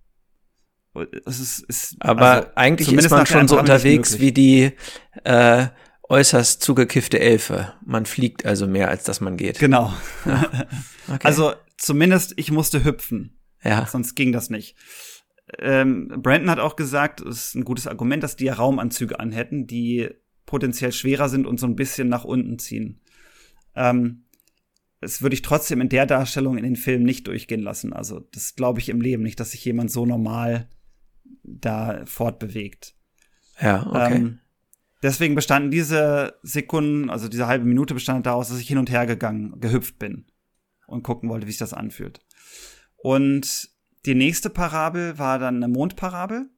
Es ist, ist, Aber also, eigentlich ist man schon so unterwegs wie die äh, äußerst zugekiffte Elfe. Man fliegt also mehr, als dass man geht. Genau. okay. Also zumindest ich musste hüpfen. Ja. Sonst ging das nicht. Ähm, Brandon hat auch gesagt, es ist ein gutes Argument, dass die ja Raumanzüge anhätten, die potenziell schwerer sind und so ein bisschen nach unten ziehen. Ähm, das würde ich trotzdem in der Darstellung in den Filmen nicht durchgehen lassen. Also das glaube ich im Leben nicht, dass sich jemand so normal da fortbewegt. Ja, okay. Ähm, deswegen bestanden diese Sekunden, also diese halbe Minute bestand daraus, dass ich hin und her gegangen, gehüpft bin und gucken wollte, wie sich das anfühlt. Und die nächste Parabel war dann eine Mondparabel.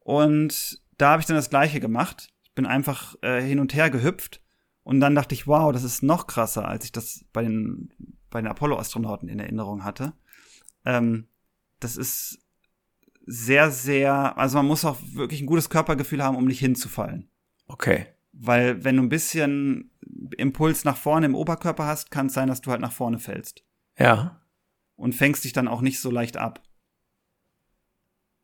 Und da habe ich dann das gleiche gemacht. Ich bin einfach äh, hin und her gehüpft. Und dann dachte ich, wow, das ist noch krasser, als ich das bei den, bei den Apollo-Astronauten in Erinnerung hatte. Ähm, das ist sehr, sehr, also man muss auch wirklich ein gutes Körpergefühl haben, um nicht hinzufallen. Okay. Weil wenn du ein bisschen Impuls nach vorne im Oberkörper hast, kann es sein, dass du halt nach vorne fällst. Ja. Und fängst dich dann auch nicht so leicht ab.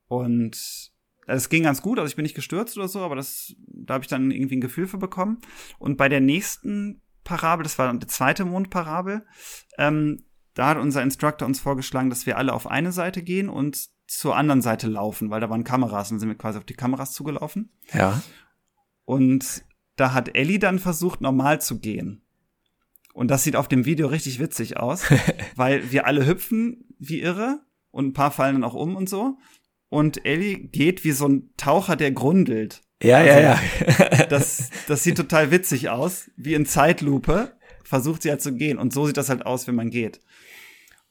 Und es ging ganz gut, also ich bin nicht gestürzt oder so, aber das, da habe ich dann irgendwie ein Gefühl für bekommen. Und bei der nächsten Parabel, das war dann die zweite Mondparabel, ähm, da hat unser Instructor uns vorgeschlagen, dass wir alle auf eine Seite gehen und zur anderen Seite laufen, weil da waren Kameras und sind wir quasi auf die Kameras zugelaufen. Ja. Und da hat Ellie dann versucht, normal zu gehen. Und das sieht auf dem Video richtig witzig aus, weil wir alle hüpfen wie irre und ein paar fallen dann auch um und so. Und Ellie geht wie so ein Taucher, der grundelt. Ja, also, ja, ja. das, das sieht total witzig aus. Wie in Zeitlupe versucht sie halt zu gehen. Und so sieht das halt aus, wenn man geht.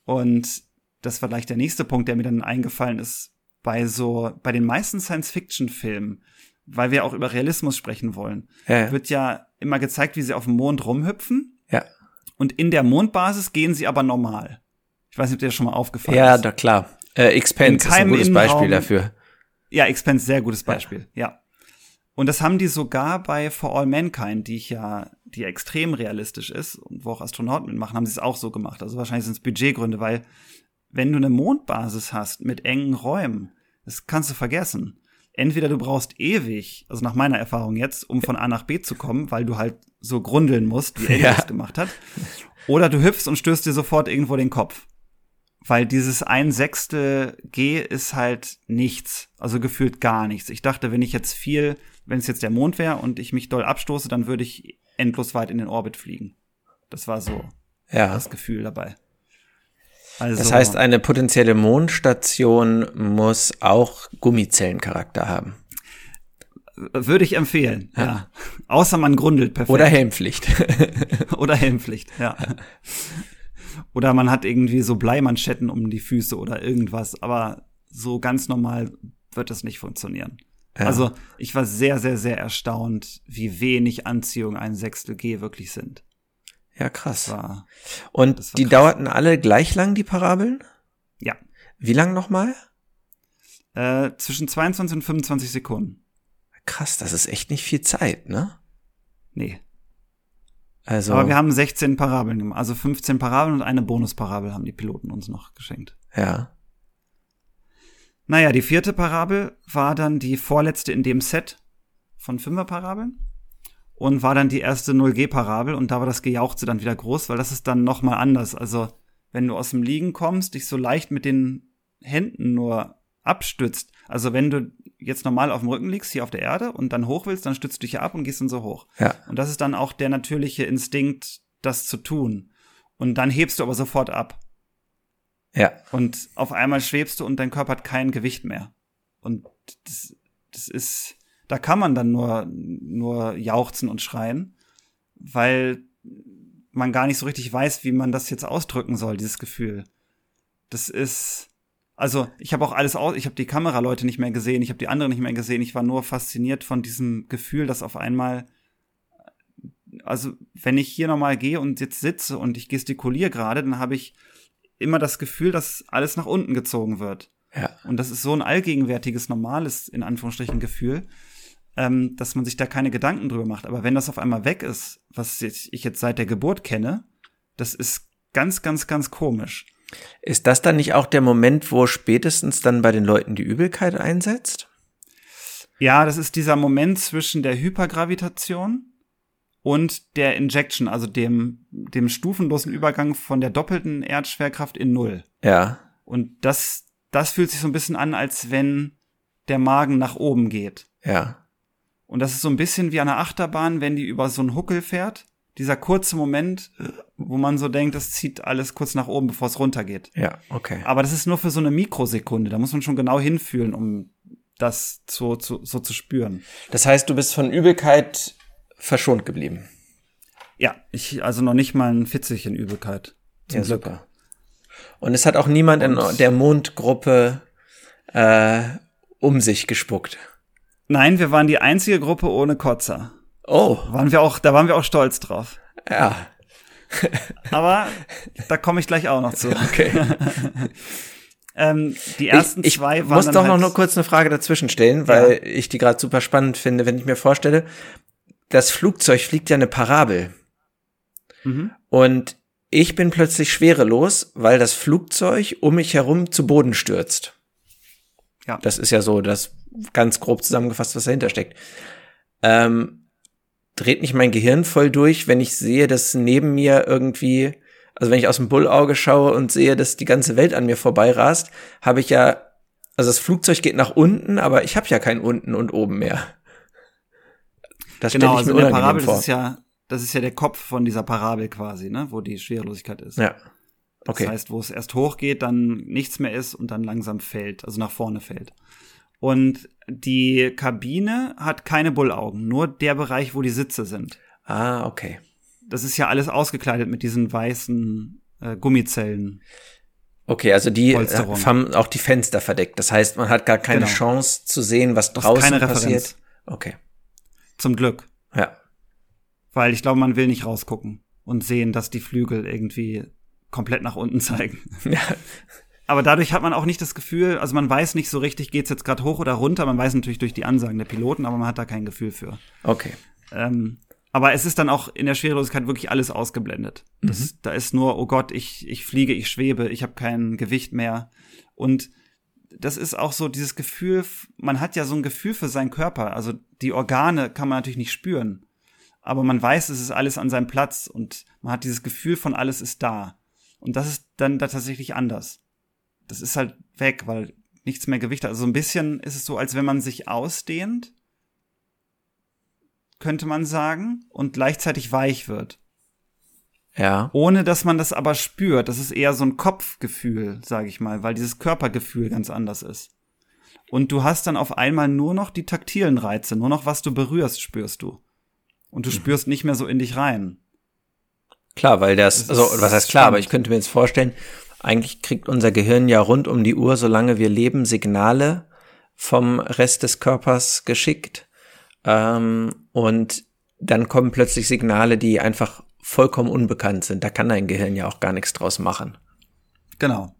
Und das war gleich der nächste Punkt, der mir dann eingefallen ist. Bei so, bei den meisten Science-Fiction-Filmen weil wir auch über Realismus sprechen wollen, ja, wird ja immer gezeigt, wie sie auf dem Mond rumhüpfen. Ja. Und in der Mondbasis gehen sie aber normal. Ich weiß nicht, ob dir das schon mal aufgefallen ja, ist. Ja, da klar. Äh, Expense ist ein gutes Innenraum, Beispiel dafür. Ja, Expense, sehr gutes Beispiel, ja. ja. Und das haben die sogar bei For All Mankind, die ich ja, die ja extrem realistisch ist und wo auch Astronauten mitmachen, haben sie es auch so gemacht. Also wahrscheinlich sind es Budgetgründe, weil wenn du eine Mondbasis hast mit engen Räumen, das kannst du vergessen entweder du brauchst ewig, also nach meiner Erfahrung jetzt, um von A nach B zu kommen, weil du halt so grundeln musst, wie er ja. das gemacht hat, oder du hüpfst und stößt dir sofort irgendwo den Kopf. Weil dieses ein Sechstel G ist halt nichts, also gefühlt gar nichts. Ich dachte, wenn ich jetzt viel, wenn es jetzt der Mond wäre und ich mich doll abstoße, dann würde ich endlos weit in den Orbit fliegen. Das war so ja. das Gefühl dabei. Also, das heißt, eine potenzielle Mondstation muss auch Gummizellencharakter haben. Würde ich empfehlen, ja. ja. Außer man grundelt perfekt. Oder Helmpflicht. oder Helmpflicht, ja. Oder man hat irgendwie so Bleimanschetten um die Füße oder irgendwas, aber so ganz normal wird das nicht funktionieren. Ja. Also ich war sehr, sehr, sehr erstaunt, wie wenig Anziehung ein Sechstel G wirklich sind. Ja, krass. War, und die krass. dauerten alle gleich lang, die Parabeln? Ja. Wie lang nochmal? Äh, zwischen 22 und 25 Sekunden. Krass, das ist echt nicht viel Zeit, ne? Nee. Also. Aber wir haben 16 Parabeln gemacht. Also 15 Parabeln und eine Bonusparabel haben die Piloten uns noch geschenkt. Ja. Naja, die vierte Parabel war dann die vorletzte in dem Set von Fünferparabeln und war dann die erste 0G-Parabel und da war das Gejauchze dann wieder groß, weil das ist dann nochmal anders. Also, wenn du aus dem Liegen kommst, dich so leicht mit den Händen nur abstützt, also wenn du jetzt normal auf dem Rücken liegst, hier auf der Erde und dann hoch willst, dann stützt du dich ab und gehst dann so hoch. Ja. Und das ist dann auch der natürliche Instinkt, das zu tun. Und dann hebst du aber sofort ab. Ja. Und auf einmal schwebst du und dein Körper hat kein Gewicht mehr. Und das, das ist, da kann man dann nur, nur jauchzen und schreien, weil man gar nicht so richtig weiß, wie man das jetzt ausdrücken soll, dieses Gefühl. Das ist, also ich habe auch alles aus, ich habe die Kameraleute nicht mehr gesehen, ich habe die anderen nicht mehr gesehen, ich war nur fasziniert von diesem Gefühl, dass auf einmal, also wenn ich hier nochmal gehe und jetzt sitze und ich gestikuliere gerade, dann habe ich immer das Gefühl, dass alles nach unten gezogen wird. Ja. Und das ist so ein allgegenwärtiges, normales, in Anführungsstrichen, Gefühl, ähm, dass man sich da keine Gedanken drüber macht. Aber wenn das auf einmal weg ist, was ich jetzt seit der Geburt kenne, das ist ganz, ganz, ganz komisch. Ist das dann nicht auch der Moment, wo spätestens dann bei den Leuten die Übelkeit einsetzt? Ja, das ist dieser Moment zwischen der Hypergravitation und der Injection, also dem, dem stufenlosen Übergang von der doppelten Erdschwerkraft in Null. Ja. Und das, das fühlt sich so ein bisschen an, als wenn der Magen nach oben geht. Ja. Und das ist so ein bisschen wie eine Achterbahn, wenn die über so einen Huckel fährt. Dieser kurze Moment, wo man so denkt, das zieht alles kurz nach oben, bevor es runtergeht. Ja, okay. Aber das ist nur für so eine Mikrosekunde. Da muss man schon genau hinfühlen, um das so, so, so zu spüren. Das heißt, du bist von Übelkeit verschont geblieben. Ja, ich, also noch nicht mal ein Fitzelchen Übelkeit. Zum ja, Glück. super. Und es hat auch niemand in Und- der Mondgruppe äh, um sich gespuckt. Nein, wir waren die einzige Gruppe ohne Kotzer. Oh, Waren wir auch, da waren wir auch stolz drauf. ja, Aber da komme ich gleich auch noch zu. okay. Ähm, die ersten ich, ich zwei waren muss dann doch halt, noch nur kurz eine Frage dazwischen stellen, weil ich die gerade super spannend finde, wenn ich mir vorstelle, das Flugzeug fliegt ja eine Parabel Mhm. und ich bin plötzlich schwerelos, weil das Flugzeug um mich herum zu Boden stürzt. Ja. Das ist ja so das ganz grob zusammengefasst, was dahinter steckt. Ähm, dreht mich mein Gehirn voll durch, wenn ich sehe, dass neben mir irgendwie, also wenn ich aus dem Bullauge schaue und sehe, dass die ganze Welt an mir vorbeirast, habe ich ja, also das Flugzeug geht nach unten, aber ich habe ja kein unten und oben mehr. Das Genau, also in der Parabel, vor. das ist ja, das ist ja der Kopf von dieser Parabel quasi, ne, wo die Schwerelosigkeit ist. ja. Okay. Das heißt, wo es erst hochgeht, dann nichts mehr ist und dann langsam fällt, also nach vorne fällt. Und die Kabine hat keine Bullaugen, nur der Bereich, wo die Sitze sind. ah, okay. Das ist ja alles ausgekleidet mit diesen weißen äh, Gummizellen. Okay, also die äh, Polsterung. haben auch die Fenster verdeckt. Das heißt, man hat gar keine Genau. Chance zu sehen, was draußen keine Referenz. passiert. Okay. Zum Glück. Ja. Weil ich glaube, man will nicht rausgucken und sehen, dass die Flügel irgendwie komplett nach unten zeigen. ja. Aber dadurch hat man auch nicht das Gefühl, also man weiß nicht so richtig, geht's jetzt gerade hoch oder runter. Man weiß natürlich durch die Ansagen der Piloten, aber man hat da kein Gefühl für. Okay. Ähm, aber es ist dann auch in der Schwerelosigkeit wirklich alles ausgeblendet. Das, Da ist nur, oh Gott, ich, ich fliege, ich schwebe, ich habe kein Gewicht mehr. Und das ist auch so dieses Gefühl, man hat ja so ein Gefühl für seinen Körper. Also die Organe kann man natürlich nicht spüren. Aber man weiß, es ist alles an seinem Platz und man hat dieses Gefühl von alles ist da. Und das ist dann da tatsächlich anders. Das ist halt weg, weil nichts mehr Gewicht hat. Also so ein bisschen ist es so, als wenn man sich ausdehnt könnte man sagen, und gleichzeitig weich wird. Ja. Ohne dass man das aber spürt. Das ist eher so ein Kopfgefühl, sage ich mal, weil dieses Körpergefühl ganz anders ist. Und du hast dann auf einmal nur noch die taktilen Reize, nur noch was du berührst, spürst du. Und du spürst nicht mehr so in dich rein. Klar, weil das, Das also ist was heißt klar, aber ich könnte mir jetzt vorstellen, eigentlich kriegt unser Gehirn ja rund um die Uhr, solange wir leben, Signale vom Rest des Körpers geschickt. Ähm, und dann kommen plötzlich Signale, die einfach vollkommen unbekannt sind. Da kann dein Gehirn ja auch gar nichts draus machen. Genau.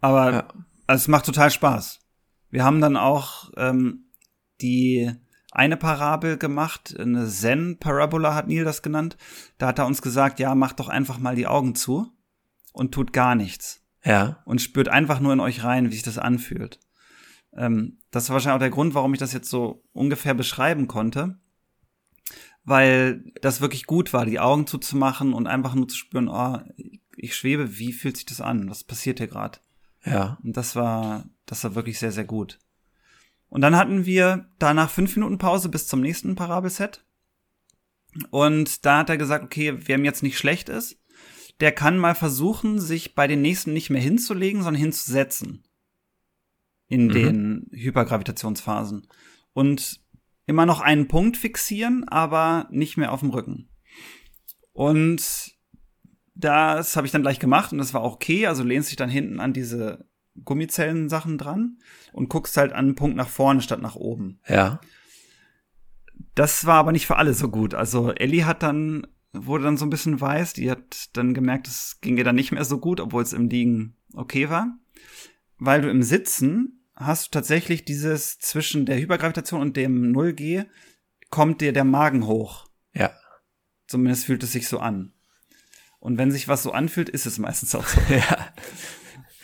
Aber Ja. also es macht total Spaß. Wir haben dann auch ähm, die eine Parabel gemacht, eine Zen-Parabola hat Neil das genannt. Da hat er uns gesagt, ja, macht doch einfach mal die Augen zu und tut gar nichts. Ja. Und spürt einfach nur in euch rein, wie sich das anfühlt. Ähm, das ist wahrscheinlich auch der Grund, warum ich das jetzt so ungefähr beschreiben konnte. Weil das wirklich gut war, die Augen zuzumachen und einfach nur zu spüren, oh, ich schwebe, wie fühlt sich das an? Was passiert hier gerade? Ja. Und das war, das war wirklich sehr, sehr gut. Und dann hatten wir danach fünf Minuten Pause bis zum nächsten Parabelset. Und da hat er gesagt, okay, wer ihm jetzt nicht schlecht ist, der kann mal versuchen, sich bei den nächsten nicht mehr hinzulegen, sondern hinzusetzen. In mhm. den Hypergravitationsphasen. Und immer noch einen Punkt fixieren, aber nicht mehr auf dem Rücken. Und das habe ich dann gleich gemacht und das war auch okay. Also lehnst dich dann hinten an diese Gummizellen-Sachen dran und guckst halt an einen Punkt nach vorne statt nach oben. Ja. Das war aber nicht für alle so gut. Also Ellie hat dann, wurde dann so ein bisschen weiß, die hat dann gemerkt, es ging ihr dann nicht mehr so gut, obwohl es im Liegen okay war. Weil du im Sitzen hast du tatsächlich dieses zwischen der Hypergravitation und dem 0G kommt dir der Magen hoch. Ja. Zumindest fühlt es sich so an. Und wenn sich was so anfühlt, ist es meistens auch so. ja.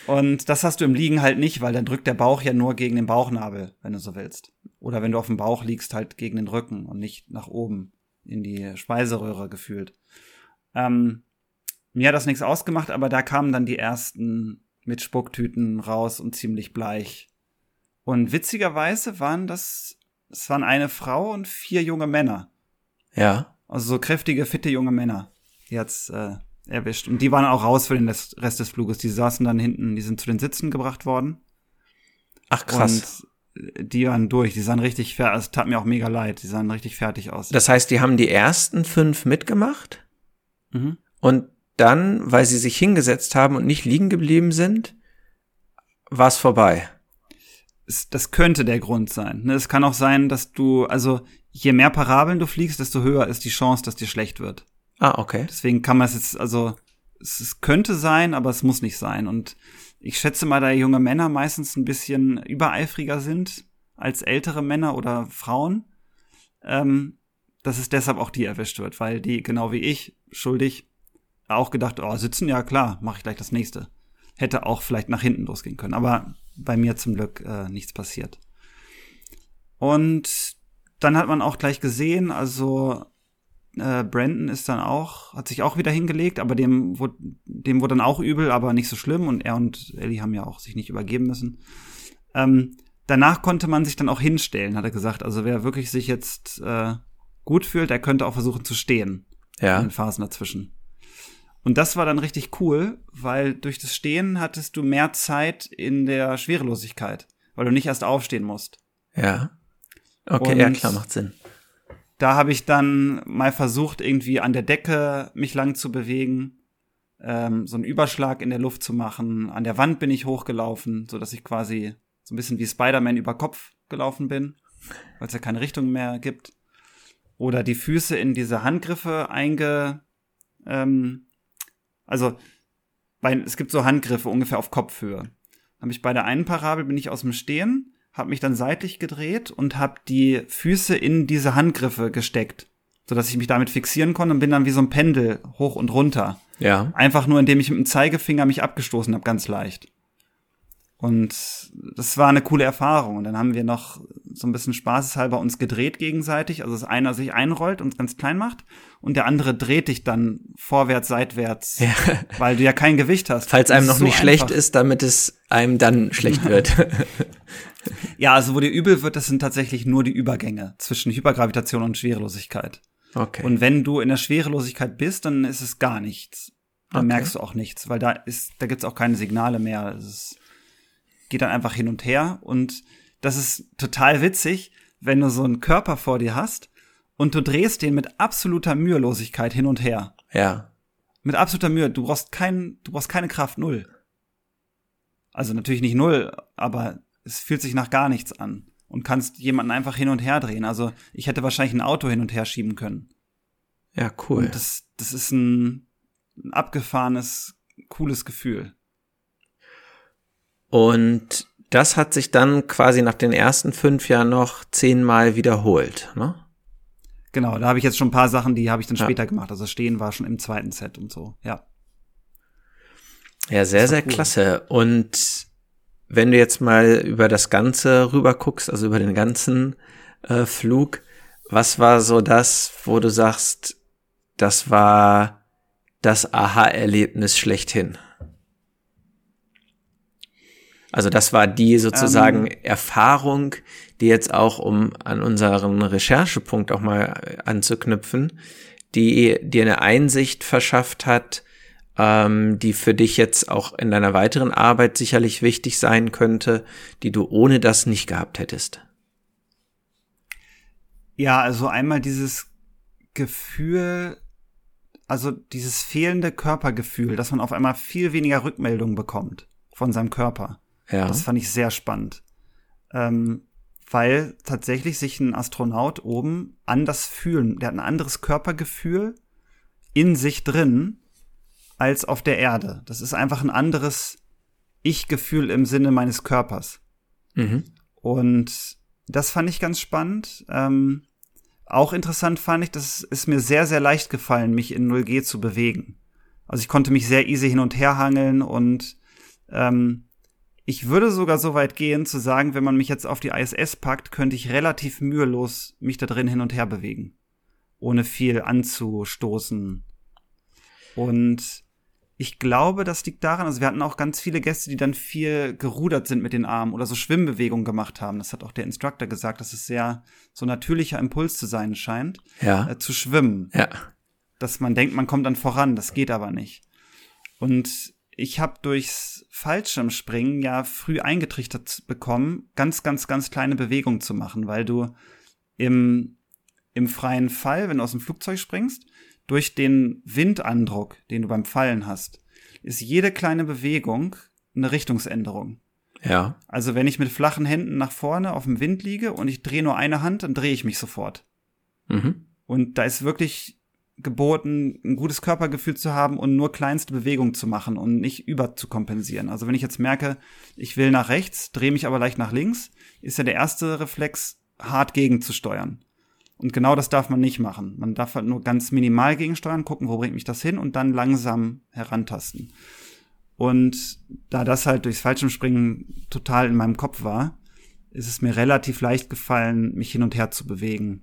Und das hast du im Liegen halt nicht, weil dann drückt der Bauch ja nur gegen den Bauchnabel, wenn du so willst. Oder wenn du auf dem Bauch liegst, halt gegen den Rücken und nicht nach oben in die Speiseröhre gefühlt. Ähm, mir hat das nichts ausgemacht, aber da kamen dann die ersten mit Spucktüten raus und ziemlich bleich. Und witzigerweise waren das, es waren eine Frau und vier junge Männer. Ja. Also so kräftige, fitte junge Männer. Die hat's äh, erwischt. Und die waren auch raus für den Rest des Fluges. Die saßen dann hinten, die sind zu den Sitzen gebracht worden. Ach krass. Und die waren durch, die sahen richtig fertig, es tat mir auch mega leid, die sahen richtig fertig aus. Das heißt, die haben die ersten fünf mitgemacht mhm. und dann, weil sie sich hingesetzt haben und nicht liegen geblieben sind, war es vorbei. Das könnte der Grund sein. Ne? Es kann auch sein, dass du, also je mehr Parabeln du fliegst, desto höher ist die Chance, dass dir schlecht wird. Ah, okay. Deswegen kann man es jetzt, also es, es könnte sein, aber es muss nicht sein. Und ich schätze mal, da junge Männer meistens ein bisschen übereifriger sind als ältere Männer oder Frauen, ähm, dass es deshalb auch die erwischt wird, weil die, genau wie ich, schuldig, auch gedacht, oh, sitzen, ja klar, mache ich gleich das nächste. Hätte auch vielleicht nach hinten losgehen können, aber bei mir zum Glück äh, nichts passiert. Und dann hat man auch gleich gesehen, also äh, Brandon ist dann auch, hat sich auch wieder hingelegt, aber dem wurde, dem wurde dann auch übel, aber nicht so schlimm. Und er und Ellie haben ja auch sich nicht übergeben müssen. Ähm, danach konnte man sich dann auch hinstellen, hat er gesagt. Also wer wirklich sich jetzt äh, gut fühlt, der könnte auch versuchen zu stehen. Ja. In den Phasen dazwischen. Und das war dann richtig cool, weil durch das Stehen hattest du mehr Zeit in der Schwerelosigkeit, weil du nicht erst aufstehen musst. Ja. Okay, und ja klar, macht Sinn da habe ich dann mal versucht, irgendwie an der Decke mich lang zu bewegen, ähm, so einen Überschlag in der Luft zu machen. An der Wand bin ich hochgelaufen, so dass ich quasi so ein bisschen wie Spider-Man über Kopf gelaufen bin, weil es ja keine Richtung mehr gibt. Oder die Füße in diese Handgriffe einge, ähm, also bei, es gibt so Handgriffe ungefähr auf Kopfhöhe. Habe ich bei der einen Parabel bin ich aus dem Stehen habe mich dann seitlich gedreht und habe die Füße in diese Handgriffe gesteckt, so dass ich mich damit fixieren konnte und bin dann wie so ein Pendel hoch und runter. Ja. Einfach nur, indem ich mit dem Zeigefinger mich abgestoßen habe, ganz leicht. Und das war eine coole Erfahrung. Und dann haben wir noch so ein bisschen spaßeshalber uns gedreht gegenseitig. Also dass einer sich einrollt und ganz klein macht und der andere dreht dich dann vorwärts, seitwärts, ja. weil du ja kein Gewicht hast. Falls einem noch so nicht einfach. schlecht ist, damit es einem dann schlecht wird. ja, also wo dir übel wird, das sind tatsächlich nur die Übergänge zwischen Hypergravitation und Schwerelosigkeit. Okay. Und wenn du in der Schwerelosigkeit bist, dann ist es gar nichts. Dann okay. merkst du auch nichts, weil da ist, da gibt's auch keine Signale mehr. Es ist, geht dann einfach hin und her und das ist total witzig, wenn du so einen Körper vor dir hast und du drehst den mit absoluter Mühelosigkeit hin und her. Ja. Mit absoluter Mühe. Du brauchst kein, du brauchst keine Kraft null. Also natürlich nicht null, aber es fühlt sich nach gar nichts an und kannst jemanden einfach hin und her drehen. Also ich hätte wahrscheinlich ein Auto hin und her schieben können. Ja, cool. Und das, das ist ein, ein abgefahrenes, cooles Gefühl. Und das hat sich dann quasi nach den ersten fünf Jahren noch zehnmal wiederholt, ne? Genau, da habe ich jetzt schon ein paar Sachen, die habe ich dann ja. später gemacht. Also Stehen war schon im zweiten Set und so, ja. Ja, sehr, sehr cool. klasse. Und wenn du jetzt mal über das Ganze rüber guckst, also über den ganzen äh, Flug, was war so das, wo du sagst, das war das Aha-Erlebnis schlechthin? Also das war die sozusagen ähm, Erfahrung, die jetzt auch, um an unseren Recherchepunkt auch mal anzuknüpfen, die dir eine Einsicht verschafft hat, ähm, die für dich jetzt auch in deiner weiteren Arbeit sicherlich wichtig sein könnte, die du ohne das nicht gehabt hättest. Ja, also einmal dieses Gefühl, also dieses fehlende Körpergefühl, dass man auf einmal viel weniger Rückmeldungen bekommt von seinem Körper. Ja. Das fand ich sehr spannend. Ähm, weil tatsächlich sich ein Astronaut oben anders fühlen, der hat ein anderes Körpergefühl in sich drin als auf der Erde. Das ist einfach ein anderes Ich-Gefühl im Sinne meines Körpers. Mhm. Und das fand ich ganz spannend. Ähm, auch interessant fand ich, dass es mir sehr, sehr leicht gefallen, mich in 0G zu bewegen. Also ich konnte mich sehr easy hin und her hangeln und ähm, ich würde sogar so weit gehen zu sagen, wenn man mich jetzt auf die ISS packt, könnte ich relativ mühelos mich da drin hin und her bewegen, ohne viel anzustoßen. Und ich glaube, das liegt daran, also wir hatten auch ganz viele Gäste, die dann viel gerudert sind mit den Armen oder so Schwimmbewegungen gemacht haben. Das hat auch der Instructor gesagt, dass es sehr so natürlicher Impuls zu sein scheint, ja. äh, zu schwimmen. Ja. Dass man denkt, man kommt dann voran, das geht aber nicht. Und ich habe durchs Fallschirmspringen ja früh eingetrichtert bekommen, ganz, ganz, ganz kleine Bewegungen zu machen, weil du im, im freien Fall, wenn du aus dem Flugzeug springst, durch den Windandruck, den du beim Fallen hast, ist jede kleine Bewegung eine Richtungsänderung. Ja. Also wenn ich mit flachen Händen nach vorne auf dem Wind liege und ich drehe nur eine Hand, dann drehe ich mich sofort. Mhm. Und da ist wirklich geboten, ein gutes Körpergefühl zu haben und nur kleinste Bewegungen zu machen und nicht über zu kompensieren. Also wenn ich jetzt merke, ich will nach rechts, drehe mich aber leicht nach links, ist ja der erste Reflex, hart gegenzusteuern. Und genau das darf man nicht machen. Man darf halt nur ganz minimal gegensteuern, gucken, wo bringt mich das hin und dann langsam herantasten. Und da das halt durchs Fallschirmspringen total in meinem Kopf war, ist es mir relativ leicht gefallen, mich hin und her zu bewegen.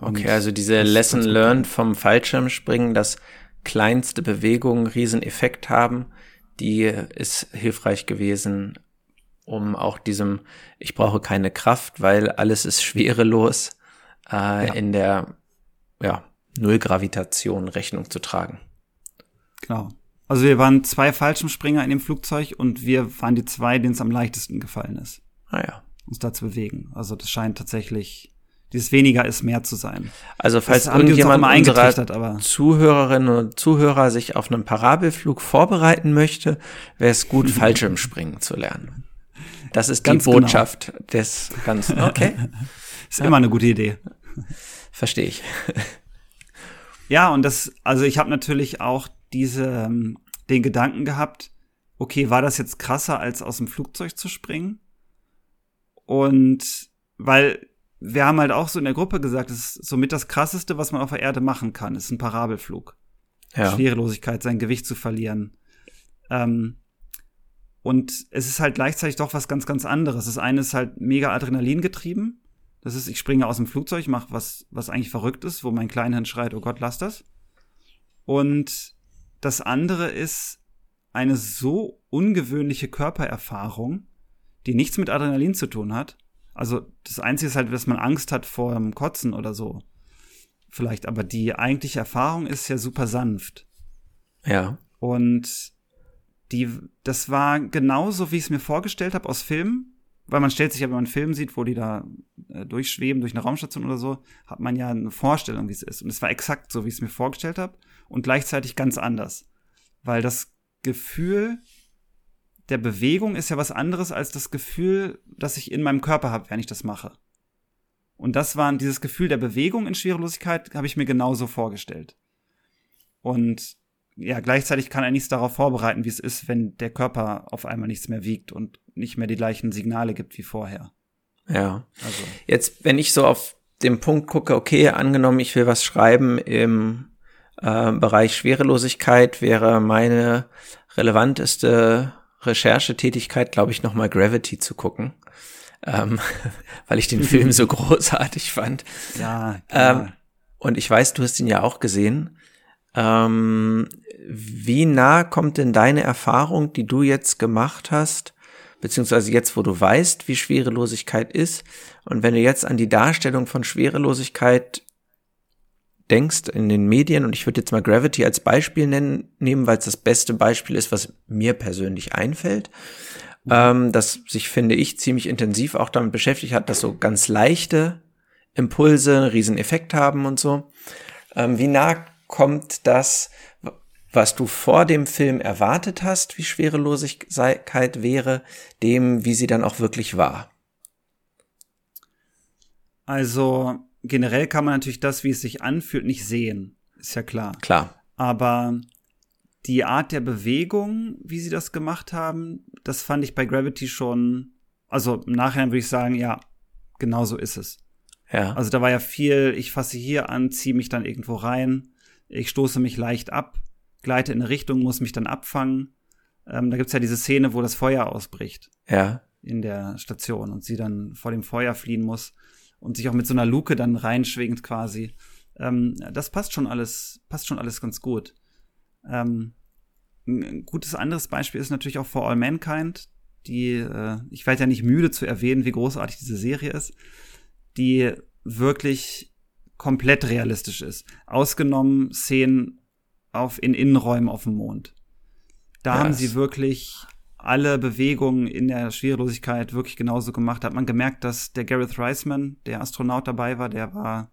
Okay, also diese Lesson learned vom Fallschirmspringen, dass kleinste Bewegungen riesen Effekt haben, die ist hilfreich gewesen, um auch diesem, ich brauche keine Kraft, weil alles ist schwerelos, äh, ja. in der ja, Nullgravitation Rechnung zu tragen. Genau. Also wir waren zwei Fallschirmspringer in dem Flugzeug und wir waren die zwei, denen es am leichtesten gefallen ist. Ah ja. Uns da zu bewegen. Also das scheint tatsächlich dieses weniger ist mehr zu sein. Also falls das irgendjemand unserer Zuhörerinnen und Zuhörer sich auf einen Parabelflug vorbereiten möchte, wäre es gut, Fallschirmspringen zu lernen. Das ist Ganz die genau. Botschaft genau. des Ganzen. Okay. ist ja. immer eine gute Idee. Verstehe ich. Ja, und das, also ich habe natürlich auch diese, ähm, den Gedanken gehabt, okay, war das jetzt krasser, als aus dem Flugzeug zu springen? Und weil wir haben halt auch so in der Gruppe gesagt, es ist somit das krasseste, was man auf der Erde machen kann, ist ein Parabelflug. Ja. Schwerelosigkeit, sein Gewicht zu verlieren. Ähm, und es ist halt gleichzeitig doch was ganz, ganz anderes. Das eine ist halt mega Adrenalin getrieben das ist, ich springe aus dem Flugzeug, mache was, was eigentlich verrückt ist, wo mein Kleinhirn schreit, oh Gott, lass das. Und das andere ist eine so ungewöhnliche Körpererfahrung, die nichts mit Adrenalin zu tun hat. Also das Einzige ist halt, dass man Angst hat vor dem Kotzen oder so. Vielleicht, aber die eigentliche Erfahrung ist ja super sanft. Ja. Und die, das war genauso, wie ich es mir vorgestellt habe aus Filmen weil man stellt sich ja, wenn man einen Film sieht, wo die da äh, durchschweben durch eine Raumstation oder so, hat man ja eine Vorstellung, wie es ist. Und es war exakt so, wie ich es mir vorgestellt habe und gleichzeitig ganz anders. Weil das Gefühl der Bewegung ist ja was anderes als das Gefühl, das ich in meinem Körper habe, wenn ich das mache. Und das war dieses Gefühl der Bewegung in Schwerelosigkeit, habe ich mir genauso vorgestellt. Und ja, gleichzeitig kann er nichts darauf vorbereiten, wie es ist, wenn der Körper auf einmal nichts mehr wiegt und nicht mehr die gleichen Signale gibt wie vorher. Ja. Also. Jetzt, wenn ich so auf den Punkt gucke, okay, angenommen, ich will was schreiben im äh, Bereich Schwerelosigkeit, wäre meine relevanteste Recherchetätigkeit, glaube ich, nochmal Gravity zu gucken. Ähm, weil ich den Film so großartig fand. Ja. Ähm, und ich weiß, du hast ihn ja auch gesehen. Ähm, wie nah kommt denn deine Erfahrung, die du jetzt gemacht hast, beziehungsweise jetzt, wo du weißt, wie Schwerelosigkeit ist, und wenn du jetzt an die Darstellung von Schwerelosigkeit denkst in den Medien, und ich würde jetzt mal Gravity als Beispiel nennen, nehmen, weil es das beste Beispiel ist, was mir persönlich einfällt, ähm, das sich, finde ich, ziemlich intensiv auch damit beschäftigt hat, dass so ganz leichte Impulse einen riesen Effekt haben und so. Ähm, wie nah kommt das, was du vor dem Film erwartet hast, wie Schwerelosigkeit wäre, dem, wie sie dann auch wirklich war? Also generell kann man natürlich das, wie es sich anfühlt, nicht sehen. Ist ja klar. Klar. Aber die Art der Bewegung, wie sie das gemacht haben, das fand ich bei Gravity schon, also im Nachhinein würde ich sagen, ja, genau so ist es. Ja. Also da war ja viel, ich fasse hier an, ziehe mich dann irgendwo rein, ich stoße mich leicht ab, gleite in eine Richtung, muss mich dann abfangen. Ähm, da gibt's ja diese Szene, wo das Feuer ausbricht. Ja. In der Station und sie dann vor dem Feuer fliehen muss und sich auch mit so einer Luke dann reinschwingt quasi. Ähm, das passt schon alles, passt schon alles ganz gut. Ähm, ein gutes anderes Beispiel ist natürlich auch For All Mankind, die, äh, ich werde ja nicht müde zu erwähnen, wie großartig diese Serie ist, die wirklich komplett realistisch ist. Ausgenommen Szenen auf, in Innenräumen auf dem Mond. Da ja, haben sie wirklich alle Bewegungen in der Schwerelosigkeit wirklich genauso gemacht. Hat man gemerkt, dass der Gareth Reisman, der Astronaut dabei war, der war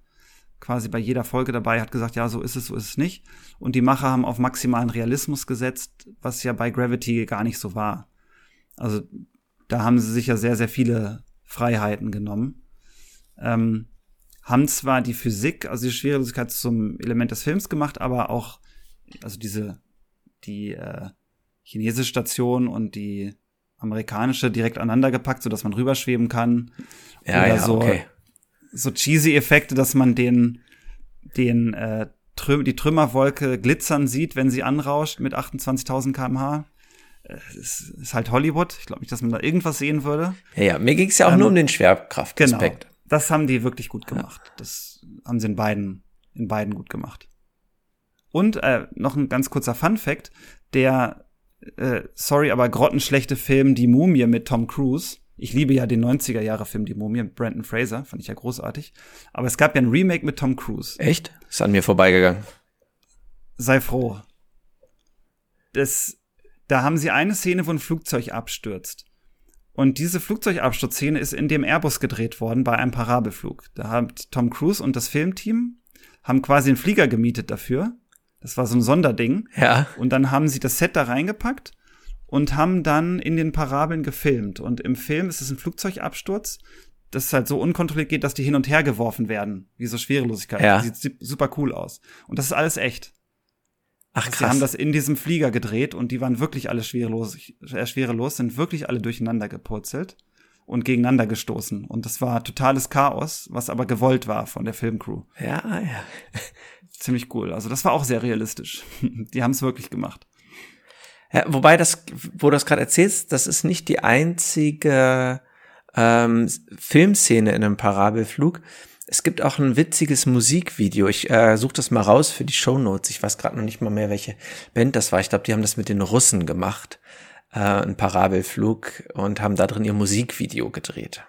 quasi bei jeder Folge dabei, hat gesagt, ja, so ist es, so ist es nicht. Und die Macher haben auf maximalen Realismus gesetzt, was ja bei Gravity gar nicht so war. Also da haben sie sich ja sehr, sehr viele Freiheiten genommen. Ähm, haben zwar die Physik, also die Schwerelosigkeit zum Element des Films gemacht, aber auch, also diese, die äh, chinesische Station und die amerikanische direkt aneinander gepackt, so dass man rüberschweben kann. Ja, Oder ja, so, okay. so cheesy Effekte, dass man den, den, äh, Trüm die Trümmerwolke glitzern sieht, wenn sie anrauscht mit 28.000 kmh. Es ist halt Hollywood. Ich glaube nicht, dass man da irgendwas sehen würde. Ja, ja. mir ging es ja auch ähm, nur um den Schwerkraftaspekt. Genau. Das haben die wirklich gut gemacht. Ja. Das haben sie in beiden, in beiden gut gemacht. Und äh, noch ein ganz kurzer Fun Fact: Der äh, sorry, aber grottenschlechte Film Die Mumie mit Tom Cruise. Ich liebe ja den 90er Jahre Film Die Mumie mit Brandon Fraser, fand ich ja großartig. Aber es gab ja ein Remake mit Tom Cruise. Echt? Ist an mir vorbeigegangen. Sei froh. Das, da haben sie eine Szene, wo ein Flugzeug abstürzt. Und diese Flugzeugabsturzszene ist in dem Airbus gedreht worden bei einem Parabelflug. Da haben Tom Cruise und das Filmteam haben quasi einen Flieger gemietet dafür das war so ein Sonderding. Ja. Und dann haben sie das Set da reingepackt und haben dann in den Parabeln gefilmt. Und im Film ist es ein Flugzeugabsturz, das halt so unkontrolliert geht, dass die hin und her geworfen werden, wie so Schwerelosigkeit. Ja. Das sieht super cool aus. Und das ist alles echt. Ach krass. Sie haben das in diesem Flieger gedreht und die waren wirklich alle schwerelos, äh, schwerelos, sind wirklich alle durcheinander gepurzelt und gegeneinander gestoßen. Und das war totales Chaos, was aber gewollt war von der Filmcrew. Ja, ja ziemlich cool. Also das war auch sehr realistisch. Die haben es wirklich gemacht. Ja, wobei das, wo du das gerade erzählst, das ist nicht die einzige ähm, Filmszene in einem Parabelflug. Es gibt auch ein witziges Musikvideo. Ich äh, suche das mal raus für die Show Notes. Ich weiß gerade noch nicht mal mehr, welche Band das war. Ich glaube, die haben das mit den Russen gemacht, äh, ein Parabelflug und haben da drin ihr Musikvideo gedreht.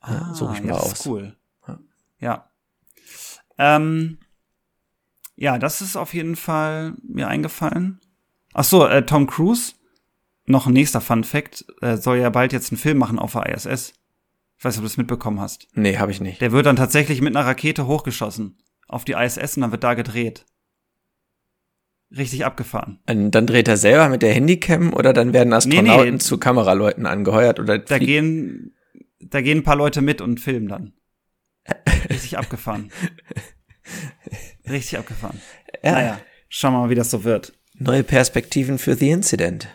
Ah, suche ich mal ja, das aus. Ist cool. Ja. ja. Ähm, ja, das ist auf jeden Fall mir eingefallen. Ach so, äh, Tom Cruise, noch ein nächster Fun Fact, äh, soll ja bald jetzt einen Film machen auf der ISS. Ich weiß nicht, ob du das mitbekommen hast. Nee, habe ich nicht. Der wird dann tatsächlich mit einer Rakete hochgeschossen auf die ISS und dann wird da gedreht. Richtig abgefahren. Und dann dreht er selber mit der Handycam oder dann werden Astronauten nee, nee. zu Kameraleuten angeheuert oder da gehen da gehen ein paar Leute mit und filmen dann. Richtig abgefahren. Richtig abgefahren. Ja. Naja, schauen wir mal, wie das so wird. Neue Perspektiven für The Incident.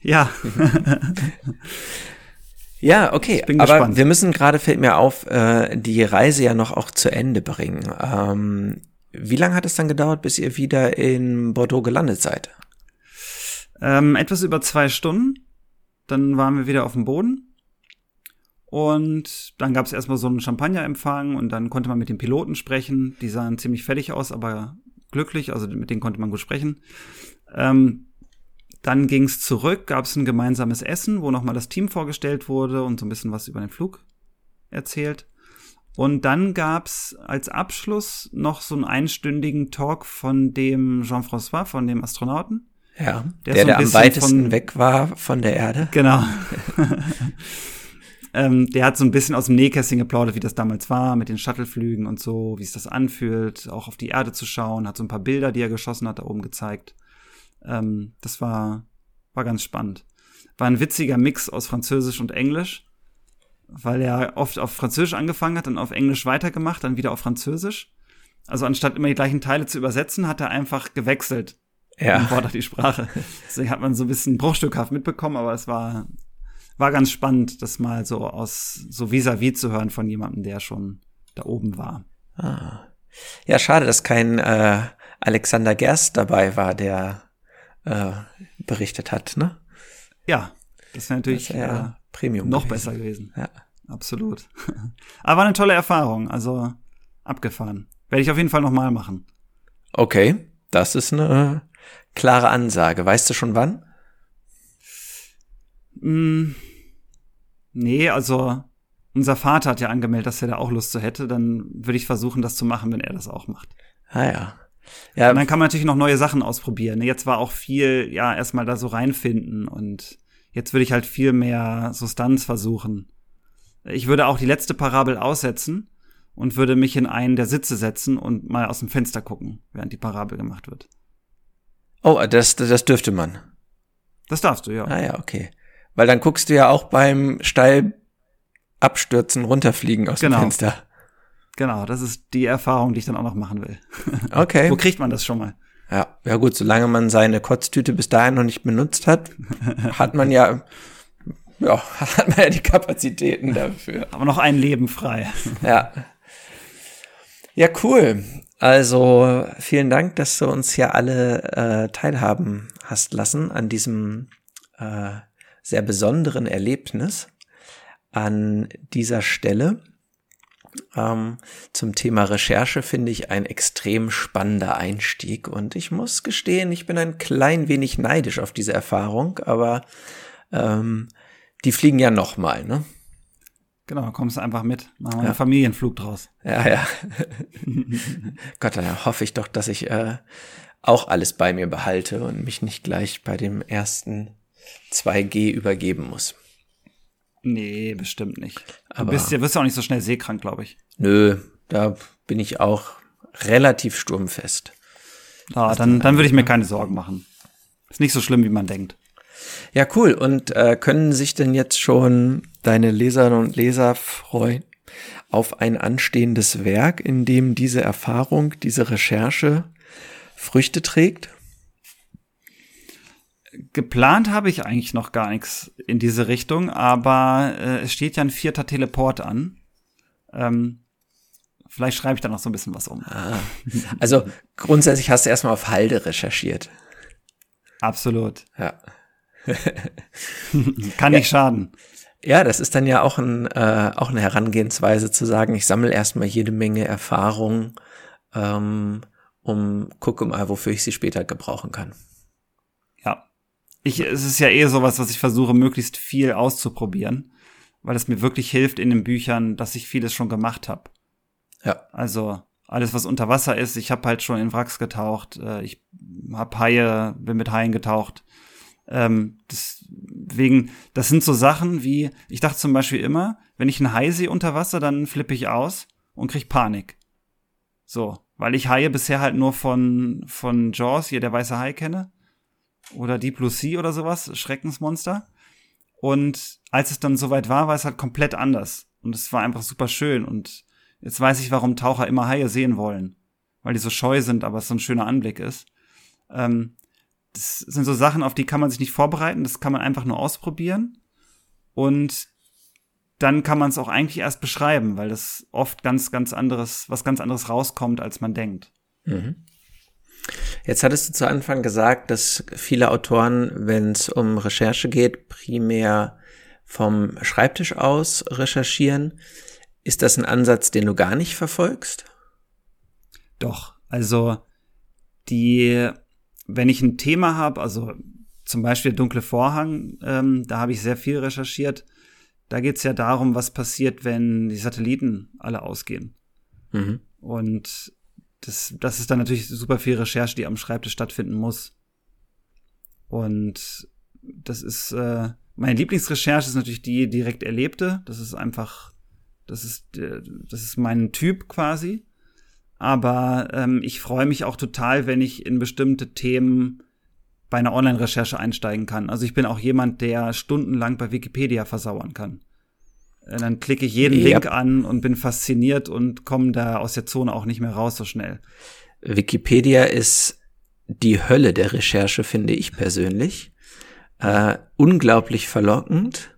Ja. ja, okay. aber gespannt. wir müssen gerade, fällt mir auf, äh, die Reise ja noch auch zu Ende bringen. Ähm, wie lange hat es dann gedauert, bis ihr wieder in Bordeaux gelandet seid? Ähm, etwas über zwei Stunden. Dann waren wir wieder auf dem Boden. Und dann gab es erstmal so einen Champagnerempfang und dann konnte man mit den Piloten sprechen. Die sahen ziemlich fertig aus, aber glücklich, also mit denen konnte man gut sprechen. Ähm, dann ging's zurück, gab's ein gemeinsames Essen, wo nochmal das Team vorgestellt wurde und so ein bisschen was über den Flug erzählt. Und dann gab's als Abschluss noch so einen einstündigen Talk von dem Jean-François, von dem Astronauten. Ja, der, der, so der am weitesten von, weg war von der Erde. Genau. ähm, der hat so ein bisschen aus dem Nähkästchen geplaudert, wie das damals war, mit den Shuttleflügen und so, wie es das anfühlt, auch auf die Erde zu schauen, hat so ein paar Bilder, die er geschossen hat, da oben gezeigt. Ähm, das war, war ganz spannend. War ein witziger Mix aus Französisch und Englisch, weil er oft auf Französisch angefangen hat, dann auf Englisch weitergemacht, dann wieder auf Französisch. Also anstatt immer die gleichen Teile zu übersetzen, hat er einfach gewechselt. Ja. Und fordert die Sprache. Deswegen hat man so ein bisschen bruchstückhaft mitbekommen, aber es war, war ganz spannend, das mal so aus, so vis-à-vis -vis zu hören von jemandem, der schon da oben war. Ah. Ja, schade, dass kein äh, Alexander Gerst dabei war, der äh, berichtet hat, ne? Ja, das wäre natürlich das wär äh, Premium noch gewesen. besser gewesen. Ja. Absolut. Aber war eine tolle Erfahrung, also abgefahren. Werde ich auf jeden Fall nochmal machen. Okay, das ist eine klare Ansage. Weißt du schon wann? Mm, nee, also unser Vater hat ja angemeldet, dass er da auch Lust zu hätte. Dann würde ich versuchen, das zu machen, wenn er das auch macht. Ah ja. Ja, und dann kann man natürlich noch neue Sachen ausprobieren. Jetzt war auch viel, ja, erstmal da so reinfinden und jetzt würde ich halt viel mehr Substanz versuchen. Ich würde auch die letzte Parabel aussetzen und würde mich in einen der Sitze setzen und mal aus dem Fenster gucken, während die Parabel gemacht wird. Oh, das, das dürfte man. Das darfst du, ja. Ah ja, okay. Weil dann guckst du ja auch beim steil abstürzen, runterfliegen aus genau. dem Fenster. Genau, das ist die Erfahrung, die ich dann auch noch machen will. Okay. Wo kriegt man das schon mal? Ja, ja gut, solange man seine Kotztüte bis dahin noch nicht benutzt hat, hat man ja, ja, hat man ja die Kapazitäten dafür. Aber noch ein Leben frei. Ja. Ja, cool. Also vielen Dank, dass du uns hier alle äh, teilhaben hast lassen an diesem äh, sehr besonderen Erlebnis an dieser Stelle. Ähm, zum Thema Recherche finde ich ein extrem spannender Einstieg und ich muss gestehen, ich bin ein klein wenig neidisch auf diese Erfahrung, aber ähm, die fliegen ja noch mal, ne? Genau, kommst du einfach mit. Machen wir ja. einen Familienflug draus. Ja, ja. Gott, dann hoffe ich doch, dass ich äh, auch alles bei mir behalte und mich nicht gleich bei dem ersten 2G übergeben muss. Nee, bestimmt nicht. Aber du bist, ja, wirst ja auch nicht so schnell seekrank, glaube ich. Nö, da bin ich auch relativ sturmfest. Ah, dann, dann würde ich mir keine Sorgen machen. Ist nicht so schlimm, wie man denkt. Ja, cool. Und äh, können sich denn jetzt schon deine Leserinnen und Leser freuen auf ein anstehendes Werk, in dem diese Erfahrung, diese Recherche Früchte trägt? Geplant habe ich eigentlich noch gar nichts in diese Richtung, aber äh, es steht ja ein vierter Teleport an. Ähm, vielleicht schreibe ich da noch so ein bisschen was um. Ah, also grundsätzlich hast du erstmal auf Halde recherchiert. Absolut. Ja. Kann nicht schaden. Ja, das ist dann ja auch, ein, äh, auch eine Herangehensweise zu sagen, ich sammle erstmal jede Menge Erfahrung, ähm, um gucke mal, wofür ich sie später gebrauchen kann. Ich, es ist ja eher sowas, was ich versuche, möglichst viel auszuprobieren, weil es mir wirklich hilft in den Büchern, dass ich vieles schon gemacht habe. Ja. Also alles, was unter Wasser ist, ich habe halt schon in Wracks getaucht, äh, ich habe Haie, bin mit Haien getaucht. Ähm, deswegen, das sind so Sachen wie, ich dachte zum Beispiel immer, wenn ich einen Hai sehe unter Wasser, dann flippe ich aus und krieg Panik. So, weil ich Haie bisher halt nur von, von Jaws, hier der weiße Hai kenne. Oder Deep Blue Sea oder sowas, Schreckensmonster. Und als es dann soweit war, war es halt komplett anders. Und es war einfach super schön. Und jetzt weiß ich, warum Taucher immer Haie sehen wollen. Weil die so scheu sind, aber es so ein schöner Anblick ist. Ähm, das sind so Sachen, auf die kann man sich nicht vorbereiten, das kann man einfach nur ausprobieren. Und dann kann man es auch eigentlich erst beschreiben, weil das oft ganz, ganz anderes, was ganz anderes rauskommt, als man denkt. Mhm. Jetzt hattest du zu Anfang gesagt, dass viele Autoren, wenn es um Recherche geht, primär vom Schreibtisch aus recherchieren. Ist das ein Ansatz, den du gar nicht verfolgst? Doch, also die wenn ich ein Thema habe, also zum Beispiel Dunkle Vorhang, ähm, da habe ich sehr viel recherchiert. Da geht es ja darum, was passiert, wenn die Satelliten alle ausgehen. Mhm. Und das, das ist dann natürlich super viel Recherche, die am Schreibtisch stattfinden muss. Und das ist, äh, meine Lieblingsrecherche ist natürlich die direkt erlebte. Das ist einfach, das ist, äh, das ist mein Typ quasi. Aber ähm, ich freue mich auch total, wenn ich in bestimmte Themen bei einer Online-Recherche einsteigen kann. Also ich bin auch jemand, der stundenlang bei Wikipedia versauern kann. Äh, dann klicke ich jeden ja. Link an und bin fasziniert und komme da aus der Zone auch nicht mehr raus so schnell. Wikipedia ist die Hölle der Recherche, finde ich persönlich. Äh, unglaublich verlockend.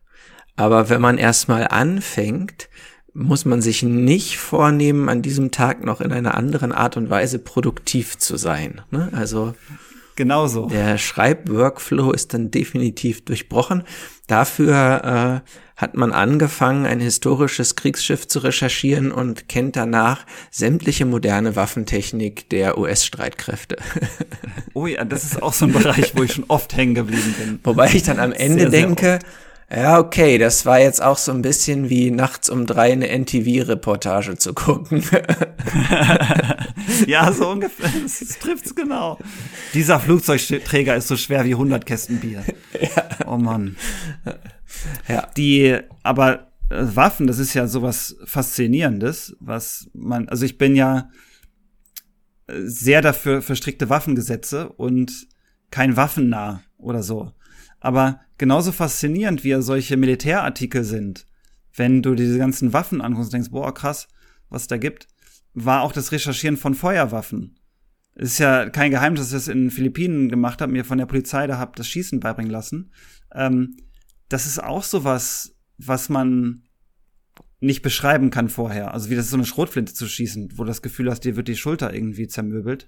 Aber wenn man erstmal anfängt, muss man sich nicht vornehmen, an diesem Tag noch in einer anderen Art und Weise produktiv zu sein. Ne? Also Genauso. Der Schreibworkflow ist dann definitiv durchbrochen. Dafür äh, hat man angefangen, ein historisches Kriegsschiff zu recherchieren und kennt danach sämtliche moderne Waffentechnik der US-Streitkräfte. Oh ja, das ist auch so ein Bereich, wo ich schon oft hängen geblieben bin. Wobei ich dann am Ende sehr, denke, sehr ja, okay, das war jetzt auch so ein bisschen wie nachts um drei eine NTV-Reportage zu gucken. ja, so ungefähr, das, trifft's genau. Dieser Flugzeugträger ist so schwer wie 100 Kästen Bier. Ja. Oh Mann. Ja. Die, aber äh, Waffen, das ist ja sowas Faszinierendes, was man, also ich bin ja äh, sehr dafür für strikte Waffengesetze und kein Waffennah oder so. Aber genauso faszinierend wie ja solche Militärartikel sind, wenn du diese ganzen Waffen anguckst und denkst, boah, krass, was da gibt, war auch das Recherchieren von Feuerwaffen. Es ist ja kein Geheimnis, dass ich das in den Philippinen gemacht habe, mir von der Polizei da hab das Schießen beibringen lassen. Ähm, das ist auch sowas, was man nicht beschreiben kann vorher. Also wie das ist so eine Schrotflinte zu schießen, wo du das Gefühl hast, dir wird die Schulter irgendwie zermöbelt.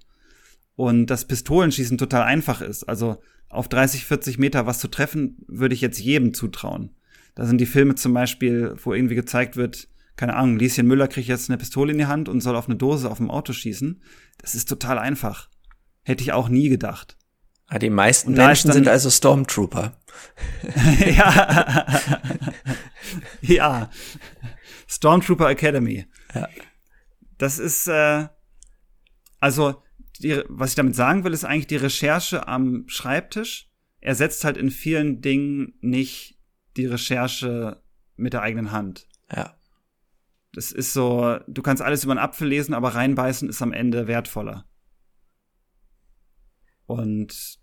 Und das Pistolenschießen total einfach ist. Also auf 30, 40 Meter was zu treffen, würde ich jetzt jedem zutrauen. Da sind die Filme zum Beispiel, wo irgendwie gezeigt wird, keine Ahnung, Lieschen Müller kriegt jetzt eine Pistole in die Hand und soll auf eine Dose auf dem Auto schießen. Das ist total einfach. Hätte ich auch nie gedacht. Ah, die meisten Menschen sind also Stormtrooper. ja. ja. Stormtrooper Academy. Ja. Das ist, äh, also, die, was ich damit sagen will, ist eigentlich die Recherche am Schreibtisch ersetzt halt in vielen Dingen nicht die Recherche mit der eigenen Hand. Ja. Das ist so, du kannst alles über einen Apfel lesen, aber reinbeißen ist am Ende wertvoller. Und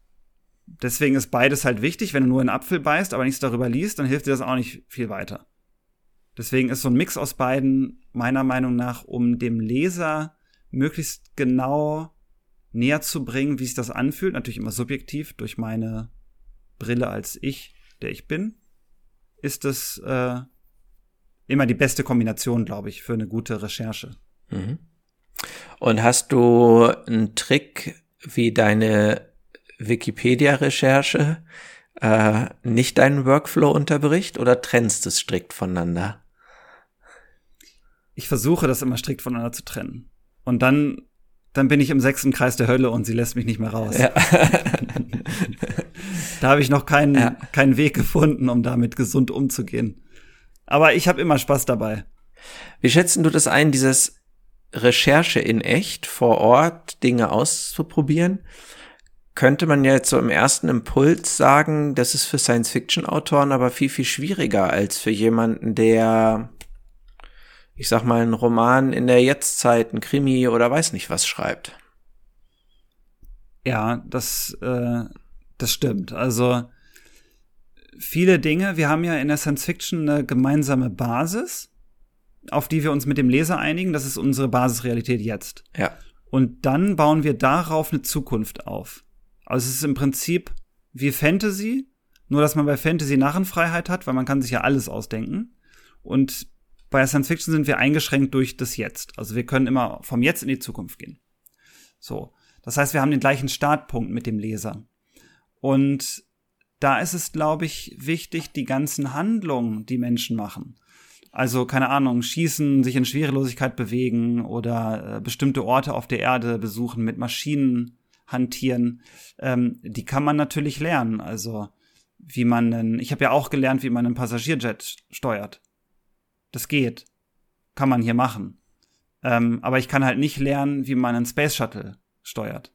deswegen ist beides halt wichtig. Wenn du nur einen Apfel beißt, aber nichts darüber liest, dann hilft dir das auch nicht viel weiter. Deswegen ist so ein Mix aus beiden meiner Meinung nach, um dem Leser möglichst genau näher zu bringen, wie sich das anfühlt. Natürlich immer subjektiv durch meine Brille als ich, der ich bin, ist das äh, immer die beste Kombination, glaube ich, für eine gute Recherche. Mhm. Und hast du einen Trick, wie deine Wikipedia-Recherche äh, nicht deinen Workflow unterbricht oder trennst du es strikt voneinander? Ich versuche das immer strikt voneinander zu trennen. Und dann, dann bin ich im sechsten Kreis der Hölle und sie lässt mich nicht mehr raus. Ja. da habe ich noch keinen, ja. keinen Weg gefunden, um damit gesund umzugehen. Aber ich habe immer Spaß dabei. Wie schätzen du das ein, dieses Recherche in echt vor Ort Dinge auszuprobieren? könnte man ja jetzt so im ersten Impuls sagen, das ist für Science-Fiction-Autoren aber viel, viel schwieriger als für jemanden, der, ich sag mal, einen Roman in der Jetztzeit, ein Krimi oder weiß nicht was schreibt. Ja, das, äh, das stimmt. Also viele Dinge, wir haben ja in der Science-Fiction eine gemeinsame Basis, auf die wir uns mit dem Leser einigen. Das ist unsere Basisrealität jetzt. Ja. Und dann bauen wir darauf eine Zukunft auf. Also es ist im Prinzip wie Fantasy, nur dass man bei Fantasy Narrenfreiheit hat, weil man kann sich ja alles ausdenken. Und bei Science Fiction sind wir eingeschränkt durch das Jetzt. Also wir können immer vom Jetzt in die Zukunft gehen. So. Das heißt, wir haben den gleichen Startpunkt mit dem Leser. Und da ist es, glaube ich, wichtig, die ganzen Handlungen, die Menschen machen. Also, keine Ahnung, schießen, sich in Schwerelosigkeit bewegen oder äh, bestimmte Orte auf der Erde besuchen, mit Maschinen hantieren, ähm, die kann man natürlich lernen. Also wie man einen, ich habe ja auch gelernt, wie man einen Passagierjet steuert. Das geht. Kann man hier machen. Ähm, aber ich kann halt nicht lernen, wie man einen Space Shuttle steuert.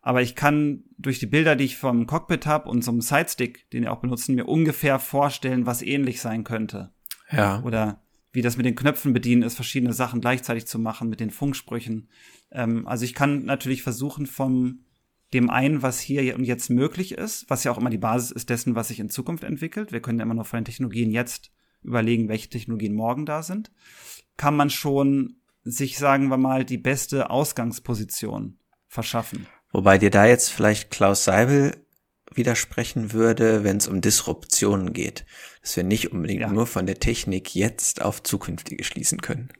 Aber ich kann durch die Bilder, die ich vom Cockpit habe und so einem Sidestick, den wir auch benutzen, mir ungefähr vorstellen, was ähnlich sein könnte. Ja. Oder wie das mit den Knöpfen bedienen ist, verschiedene Sachen gleichzeitig zu machen, mit den Funksprüchen. Ähm, also ich kann natürlich versuchen, vom dem einen, was hier und jetzt möglich ist, was ja auch immer die Basis ist dessen, was sich in Zukunft entwickelt. Wir können ja immer nur von den Technologien jetzt überlegen, welche Technologien morgen da sind. Kann man schon sich, sagen wir mal, die beste Ausgangsposition verschaffen. Wobei dir da jetzt vielleicht Klaus Seibel widersprechen würde, wenn es um Disruptionen geht. Dass wir nicht unbedingt ja. nur von der Technik jetzt auf zukünftige schließen können.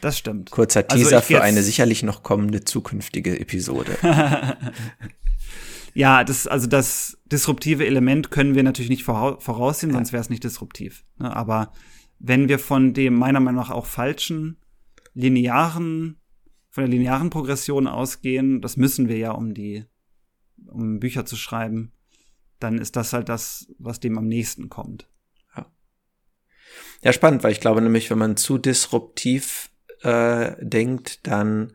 Das stimmt. Kurzer also Teaser also für eine sicherlich noch kommende zukünftige Episode. ja, das, also das disruptive Element können wir natürlich nicht voraussehen, ja. sonst wäre es nicht disruptiv. Ne? Aber wenn wir von dem meiner Meinung nach auch falschen linearen, von der linearen Progression ausgehen, das müssen wir ja, um die, um Bücher zu schreiben, dann ist das halt das, was dem am nächsten kommt. Ja, ja spannend, weil ich glaube nämlich, wenn man zu disruptiv äh, denkt, dann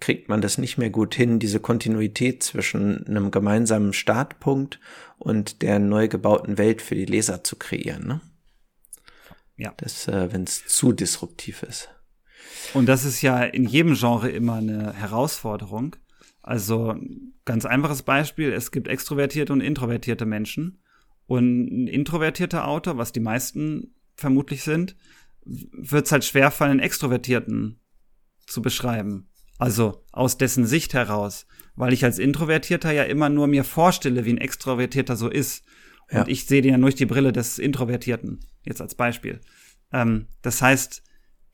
kriegt man das nicht mehr gut hin, diese Kontinuität zwischen einem gemeinsamen Startpunkt und der neu gebauten Welt für die Leser zu kreieren. Ne? Ja. Das, äh, wenn es zu disruptiv ist. Und das ist ja in jedem Genre immer eine Herausforderung. Also ganz einfaches Beispiel, es gibt extrovertierte und introvertierte Menschen. Und ein introvertierter Autor, was die meisten vermutlich sind, wird es halt schwerfallen, einen Extrovertierten zu beschreiben. Also aus dessen Sicht heraus. Weil ich als Introvertierter ja immer nur mir vorstelle, wie ein Extrovertierter so ist. Und ja. ich sehe den ja durch die Brille des Introvertierten, jetzt als Beispiel. Ähm, das heißt,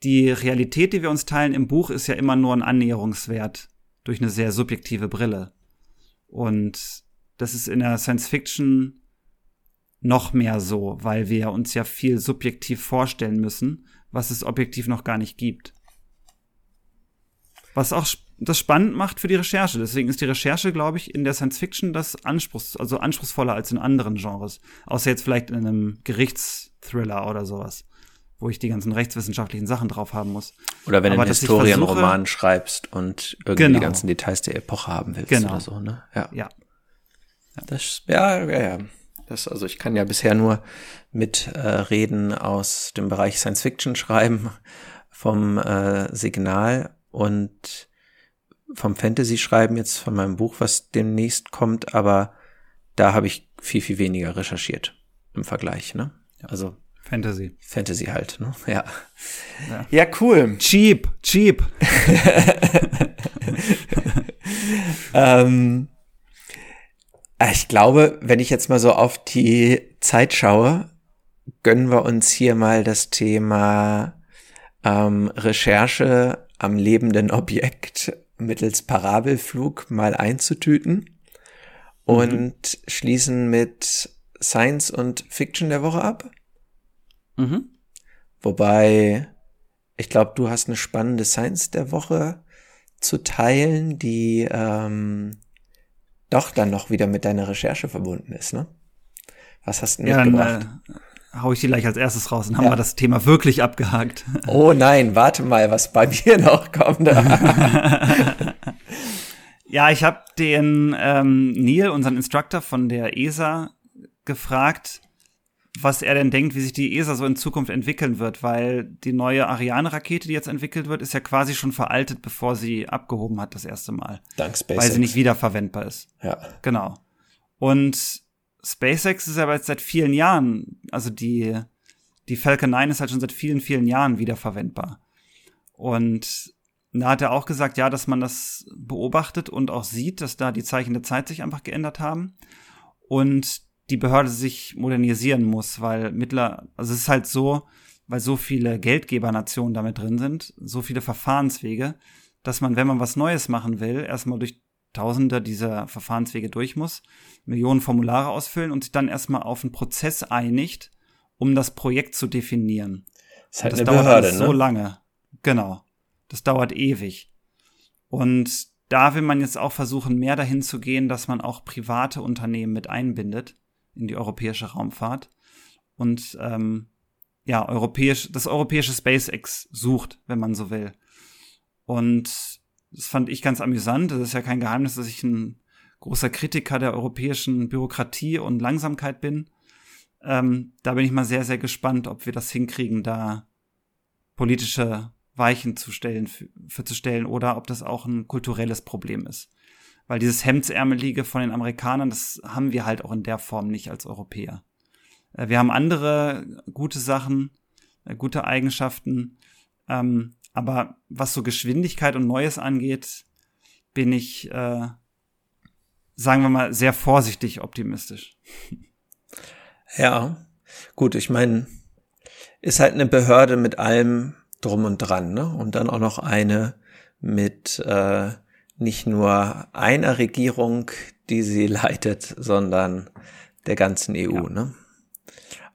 die Realität, die wir uns teilen im Buch, ist ja immer nur ein Annäherungswert durch eine sehr subjektive Brille. Und das ist in der Science Fiction noch mehr so, weil wir uns ja viel subjektiv vorstellen müssen, was es objektiv noch gar nicht gibt. Was auch das spannend macht für die Recherche. Deswegen ist die Recherche, glaube ich, in der Science Fiction das Anspruchs, also anspruchsvoller als in anderen Genres. Außer jetzt vielleicht in einem Gerichtsthriller oder sowas wo ich die ganzen rechtswissenschaftlichen Sachen drauf haben muss. Oder wenn Aber du einen Historienroman schreibst und irgendwie genau. die ganzen Details der Epoche haben willst genau. oder so, ne? Ja. ja. Das, ja, ja, ja. Das, also ich kann ja bisher nur mit äh, Reden aus dem Bereich Science Fiction schreiben, vom äh, Signal und vom Fantasy schreiben jetzt von meinem Buch, was demnächst kommt, aber da habe ich viel, viel weniger recherchiert im Vergleich, ne? Also Fantasy. Fantasy halt, ne? Ja. Ja, ja cool. Cheap, cheap. ähm, ich glaube, wenn ich jetzt mal so auf die Zeit schaue, gönnen wir uns hier mal das Thema ähm, Recherche am lebenden Objekt mittels Parabelflug mal einzutüten mhm. und schließen mit Science und Fiction der Woche ab. Mhm. Wobei, ich glaube, du hast eine spannende Science der Woche zu teilen, die ähm, doch dann noch wieder mit deiner Recherche verbunden ist, ne? Was hast du ja, mitgebracht? Dann, äh, hau ich die gleich als erstes raus und haben wir das Thema wirklich abgehakt. Oh nein, warte mal, was bei mir noch kommt. ja, ich habe den ähm, Neil, unseren Instructor von der ESA, gefragt, was er denn denkt, wie sich die ESA so in Zukunft entwickeln wird, weil die neue Ariane-Rakete, die jetzt entwickelt wird, ist ja quasi schon veraltet, bevor sie abgehoben hat das erste Mal. Dank SpaceX. Weil sie nicht wiederverwendbar ist. Ja. Genau. Und SpaceX ist aber jetzt seit vielen Jahren, also die, die Falcon 9 ist halt schon seit vielen, vielen Jahren wiederverwendbar. Und da hat er auch gesagt, ja, dass man das beobachtet und auch sieht, dass da die Zeichen der Zeit sich einfach geändert haben. Und die Behörde sich modernisieren muss, weil mittler, also es ist halt so, weil so viele Geldgebernationen damit drin sind, so viele Verfahrenswege, dass man, wenn man was Neues machen will, erstmal durch Tausende dieser Verfahrenswege durch muss, Millionen Formulare ausfüllen und sich dann erstmal auf einen Prozess einigt, um das Projekt zu definieren. Das, ist halt das eine dauert Behörde, so ne? lange. Genau. Das dauert ewig. Und da will man jetzt auch versuchen, mehr dahin zu gehen, dass man auch private Unternehmen mit einbindet in die europäische Raumfahrt und ähm, ja, europäisch, das europäische SpaceX sucht, wenn man so will. Und das fand ich ganz amüsant. Das ist ja kein Geheimnis, dass ich ein großer Kritiker der europäischen Bürokratie und Langsamkeit bin. Ähm, da bin ich mal sehr, sehr gespannt, ob wir das hinkriegen, da politische Weichen zu stellen, für, für zu stellen oder ob das auch ein kulturelles Problem ist. Weil dieses Hemdsärmelige von den Amerikanern, das haben wir halt auch in der Form nicht als Europäer. Äh, wir haben andere gute Sachen, äh, gute Eigenschaften, ähm, aber was so Geschwindigkeit und Neues angeht, bin ich, äh, sagen wir mal, sehr vorsichtig optimistisch. Ja, gut, ich meine, ist halt eine Behörde mit allem drum und dran, ne? Und dann auch noch eine mit äh, nicht nur einer Regierung, die sie leitet, sondern der ganzen EU, ja. ne?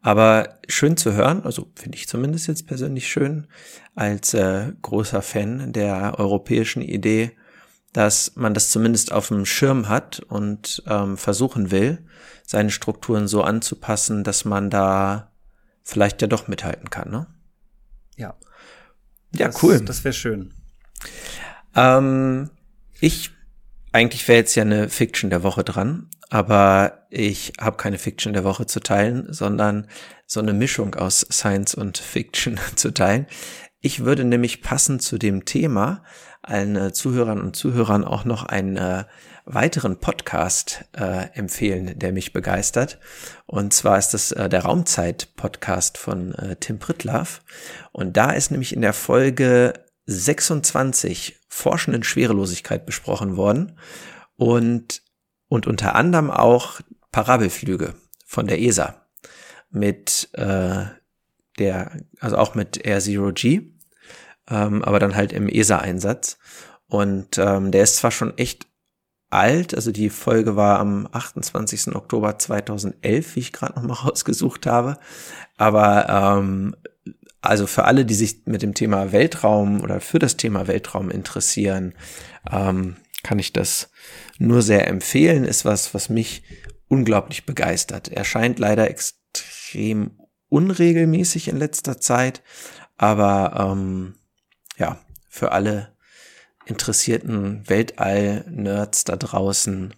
Aber schön zu hören, also finde ich zumindest jetzt persönlich schön, als äh, großer Fan der europäischen Idee, dass man das zumindest auf dem Schirm hat und ähm, versuchen will, seine Strukturen so anzupassen, dass man da vielleicht ja doch mithalten kann, ne? Ja. Ja, das, cool. Das wäre schön. Ähm, ich, eigentlich wäre jetzt ja eine Fiction der Woche dran, aber ich habe keine Fiction der Woche zu teilen, sondern so eine Mischung aus Science und Fiction zu teilen. Ich würde nämlich passend zu dem Thema allen äh, Zuhörern und Zuhörern auch noch einen äh, weiteren Podcast äh, empfehlen, der mich begeistert. Und zwar ist das äh, der Raumzeit-Podcast von äh, Tim Pritlaff. Und da ist nämlich in der Folge 26 Forschenden Schwerelosigkeit besprochen worden. Und und unter anderem auch Parabelflüge von der ESA mit äh, der, also auch mit Air Zero G, ähm, aber dann halt im ESA-Einsatz. Und ähm, der ist zwar schon echt alt, also die Folge war am 28. Oktober 2011, wie ich gerade noch mal rausgesucht habe, aber ähm, also für alle, die sich mit dem Thema Weltraum oder für das Thema Weltraum interessieren, ähm, kann ich das nur sehr empfehlen, ist was, was mich unglaublich begeistert. Er scheint leider extrem unregelmäßig in letzter Zeit, aber ähm, ja, für alle interessierten Weltall-Nerds da draußen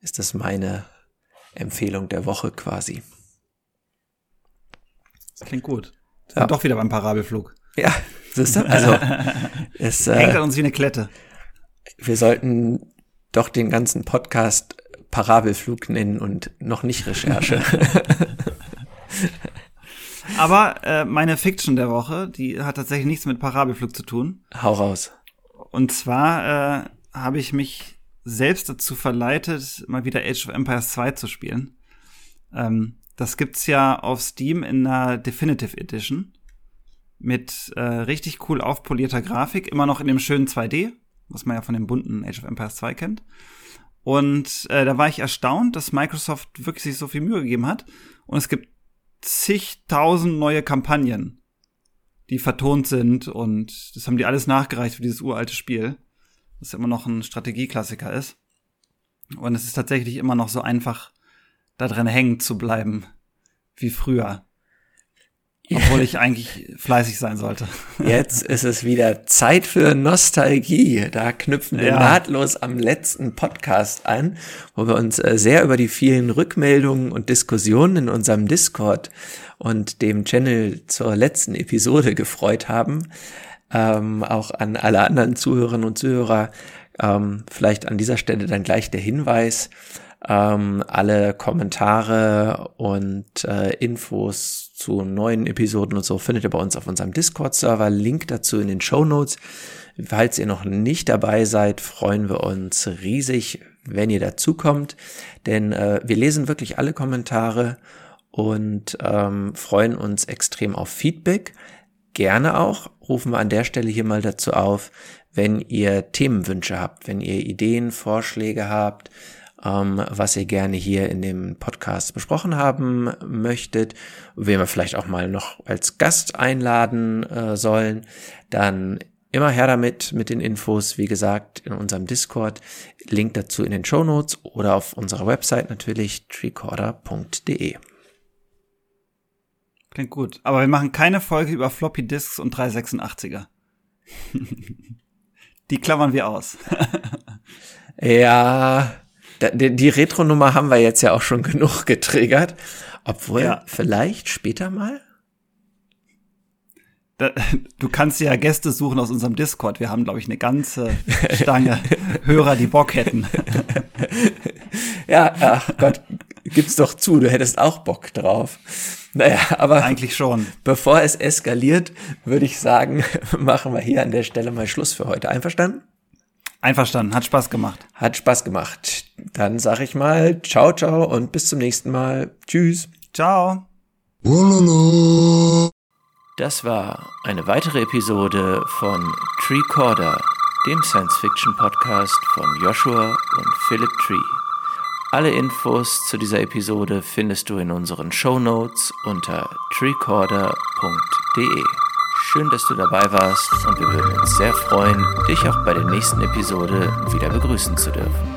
ist das meine Empfehlung der Woche quasi. Das klingt gut. Ja. Doch wieder beim Parabelflug. Ja, siehst du? Also es äh, hängt an uns wie eine Klette. Wir sollten doch den ganzen Podcast Parabelflug nennen und noch nicht Recherche. Aber äh, meine Fiction der Woche, die hat tatsächlich nichts mit Parabelflug zu tun. Hau raus. Und zwar äh, habe ich mich selbst dazu verleitet, mal wieder Age of Empires 2 zu spielen. Ähm, das gibt's ja auf Steam in einer Definitive Edition mit äh, richtig cool aufpolierter Grafik, immer noch in dem schönen 2D, was man ja von dem bunten Age of Empires 2 kennt. Und äh, da war ich erstaunt, dass Microsoft wirklich sich so viel Mühe gegeben hat. Und es gibt zigtausend neue Kampagnen, die vertont sind. Und das haben die alles nachgereicht für dieses uralte Spiel, das immer noch ein Strategieklassiker ist. Und es ist tatsächlich immer noch so einfach, da drin hängen zu bleiben wie früher. Obwohl ich eigentlich fleißig sein sollte. Jetzt ist es wieder Zeit für Nostalgie. Da knüpfen wir ja. nahtlos am letzten Podcast an, wo wir uns äh, sehr über die vielen Rückmeldungen und Diskussionen in unserem Discord und dem Channel zur letzten Episode gefreut haben. Ähm, auch an alle anderen Zuhörerinnen und Zuhörer ähm, vielleicht an dieser Stelle dann gleich der Hinweis. Ähm, alle Kommentare und äh, Infos zu neuen Episoden und so findet ihr bei uns auf unserem Discord-Server. Link dazu in den Show Notes. Falls ihr noch nicht dabei seid, freuen wir uns riesig, wenn ihr dazukommt, denn äh, wir lesen wirklich alle Kommentare und ähm, freuen uns extrem auf Feedback. Gerne auch rufen wir an der Stelle hier mal dazu auf, wenn ihr Themenwünsche habt, wenn ihr Ideen, Vorschläge habt, ähm, was ihr gerne hier in dem Podcast besprochen haben möchtet, wen wir vielleicht auch mal noch als Gast einladen äh, sollen, dann immer her damit mit den Infos, wie gesagt, in unserem Discord. Link dazu in den Show Notes oder auf unserer Website natürlich treecorder.de. Klingt gut. Aber wir machen keine Folge über Floppy Disks und 386er. Die klammern wir aus. ja, die Retro-Nummer haben wir jetzt ja auch schon genug getriggert. Obwohl, ja. vielleicht später mal? Du kannst ja Gäste suchen aus unserem Discord. Wir haben, glaube ich, eine ganze Stange Hörer, die Bock hätten. ja, ach Gott, gib's doch zu, du hättest auch Bock drauf. Naja, aber eigentlich schon. Bevor es eskaliert, würde ich sagen, machen wir hier an der Stelle mal Schluss für heute. Einverstanden? Einverstanden, hat Spaß gemacht. Hat Spaß gemacht. Dann sag ich mal ciao, ciao und bis zum nächsten Mal. Tschüss. Ciao. Das war eine weitere Episode von Treecorder, dem Science-Fiction-Podcast von Joshua und Philip Tree. Alle Infos zu dieser Episode findest du in unseren Show Notes unter treecorder.de. Schön, dass du dabei warst und wir würden uns sehr freuen, dich auch bei der nächsten Episode wieder begrüßen zu dürfen.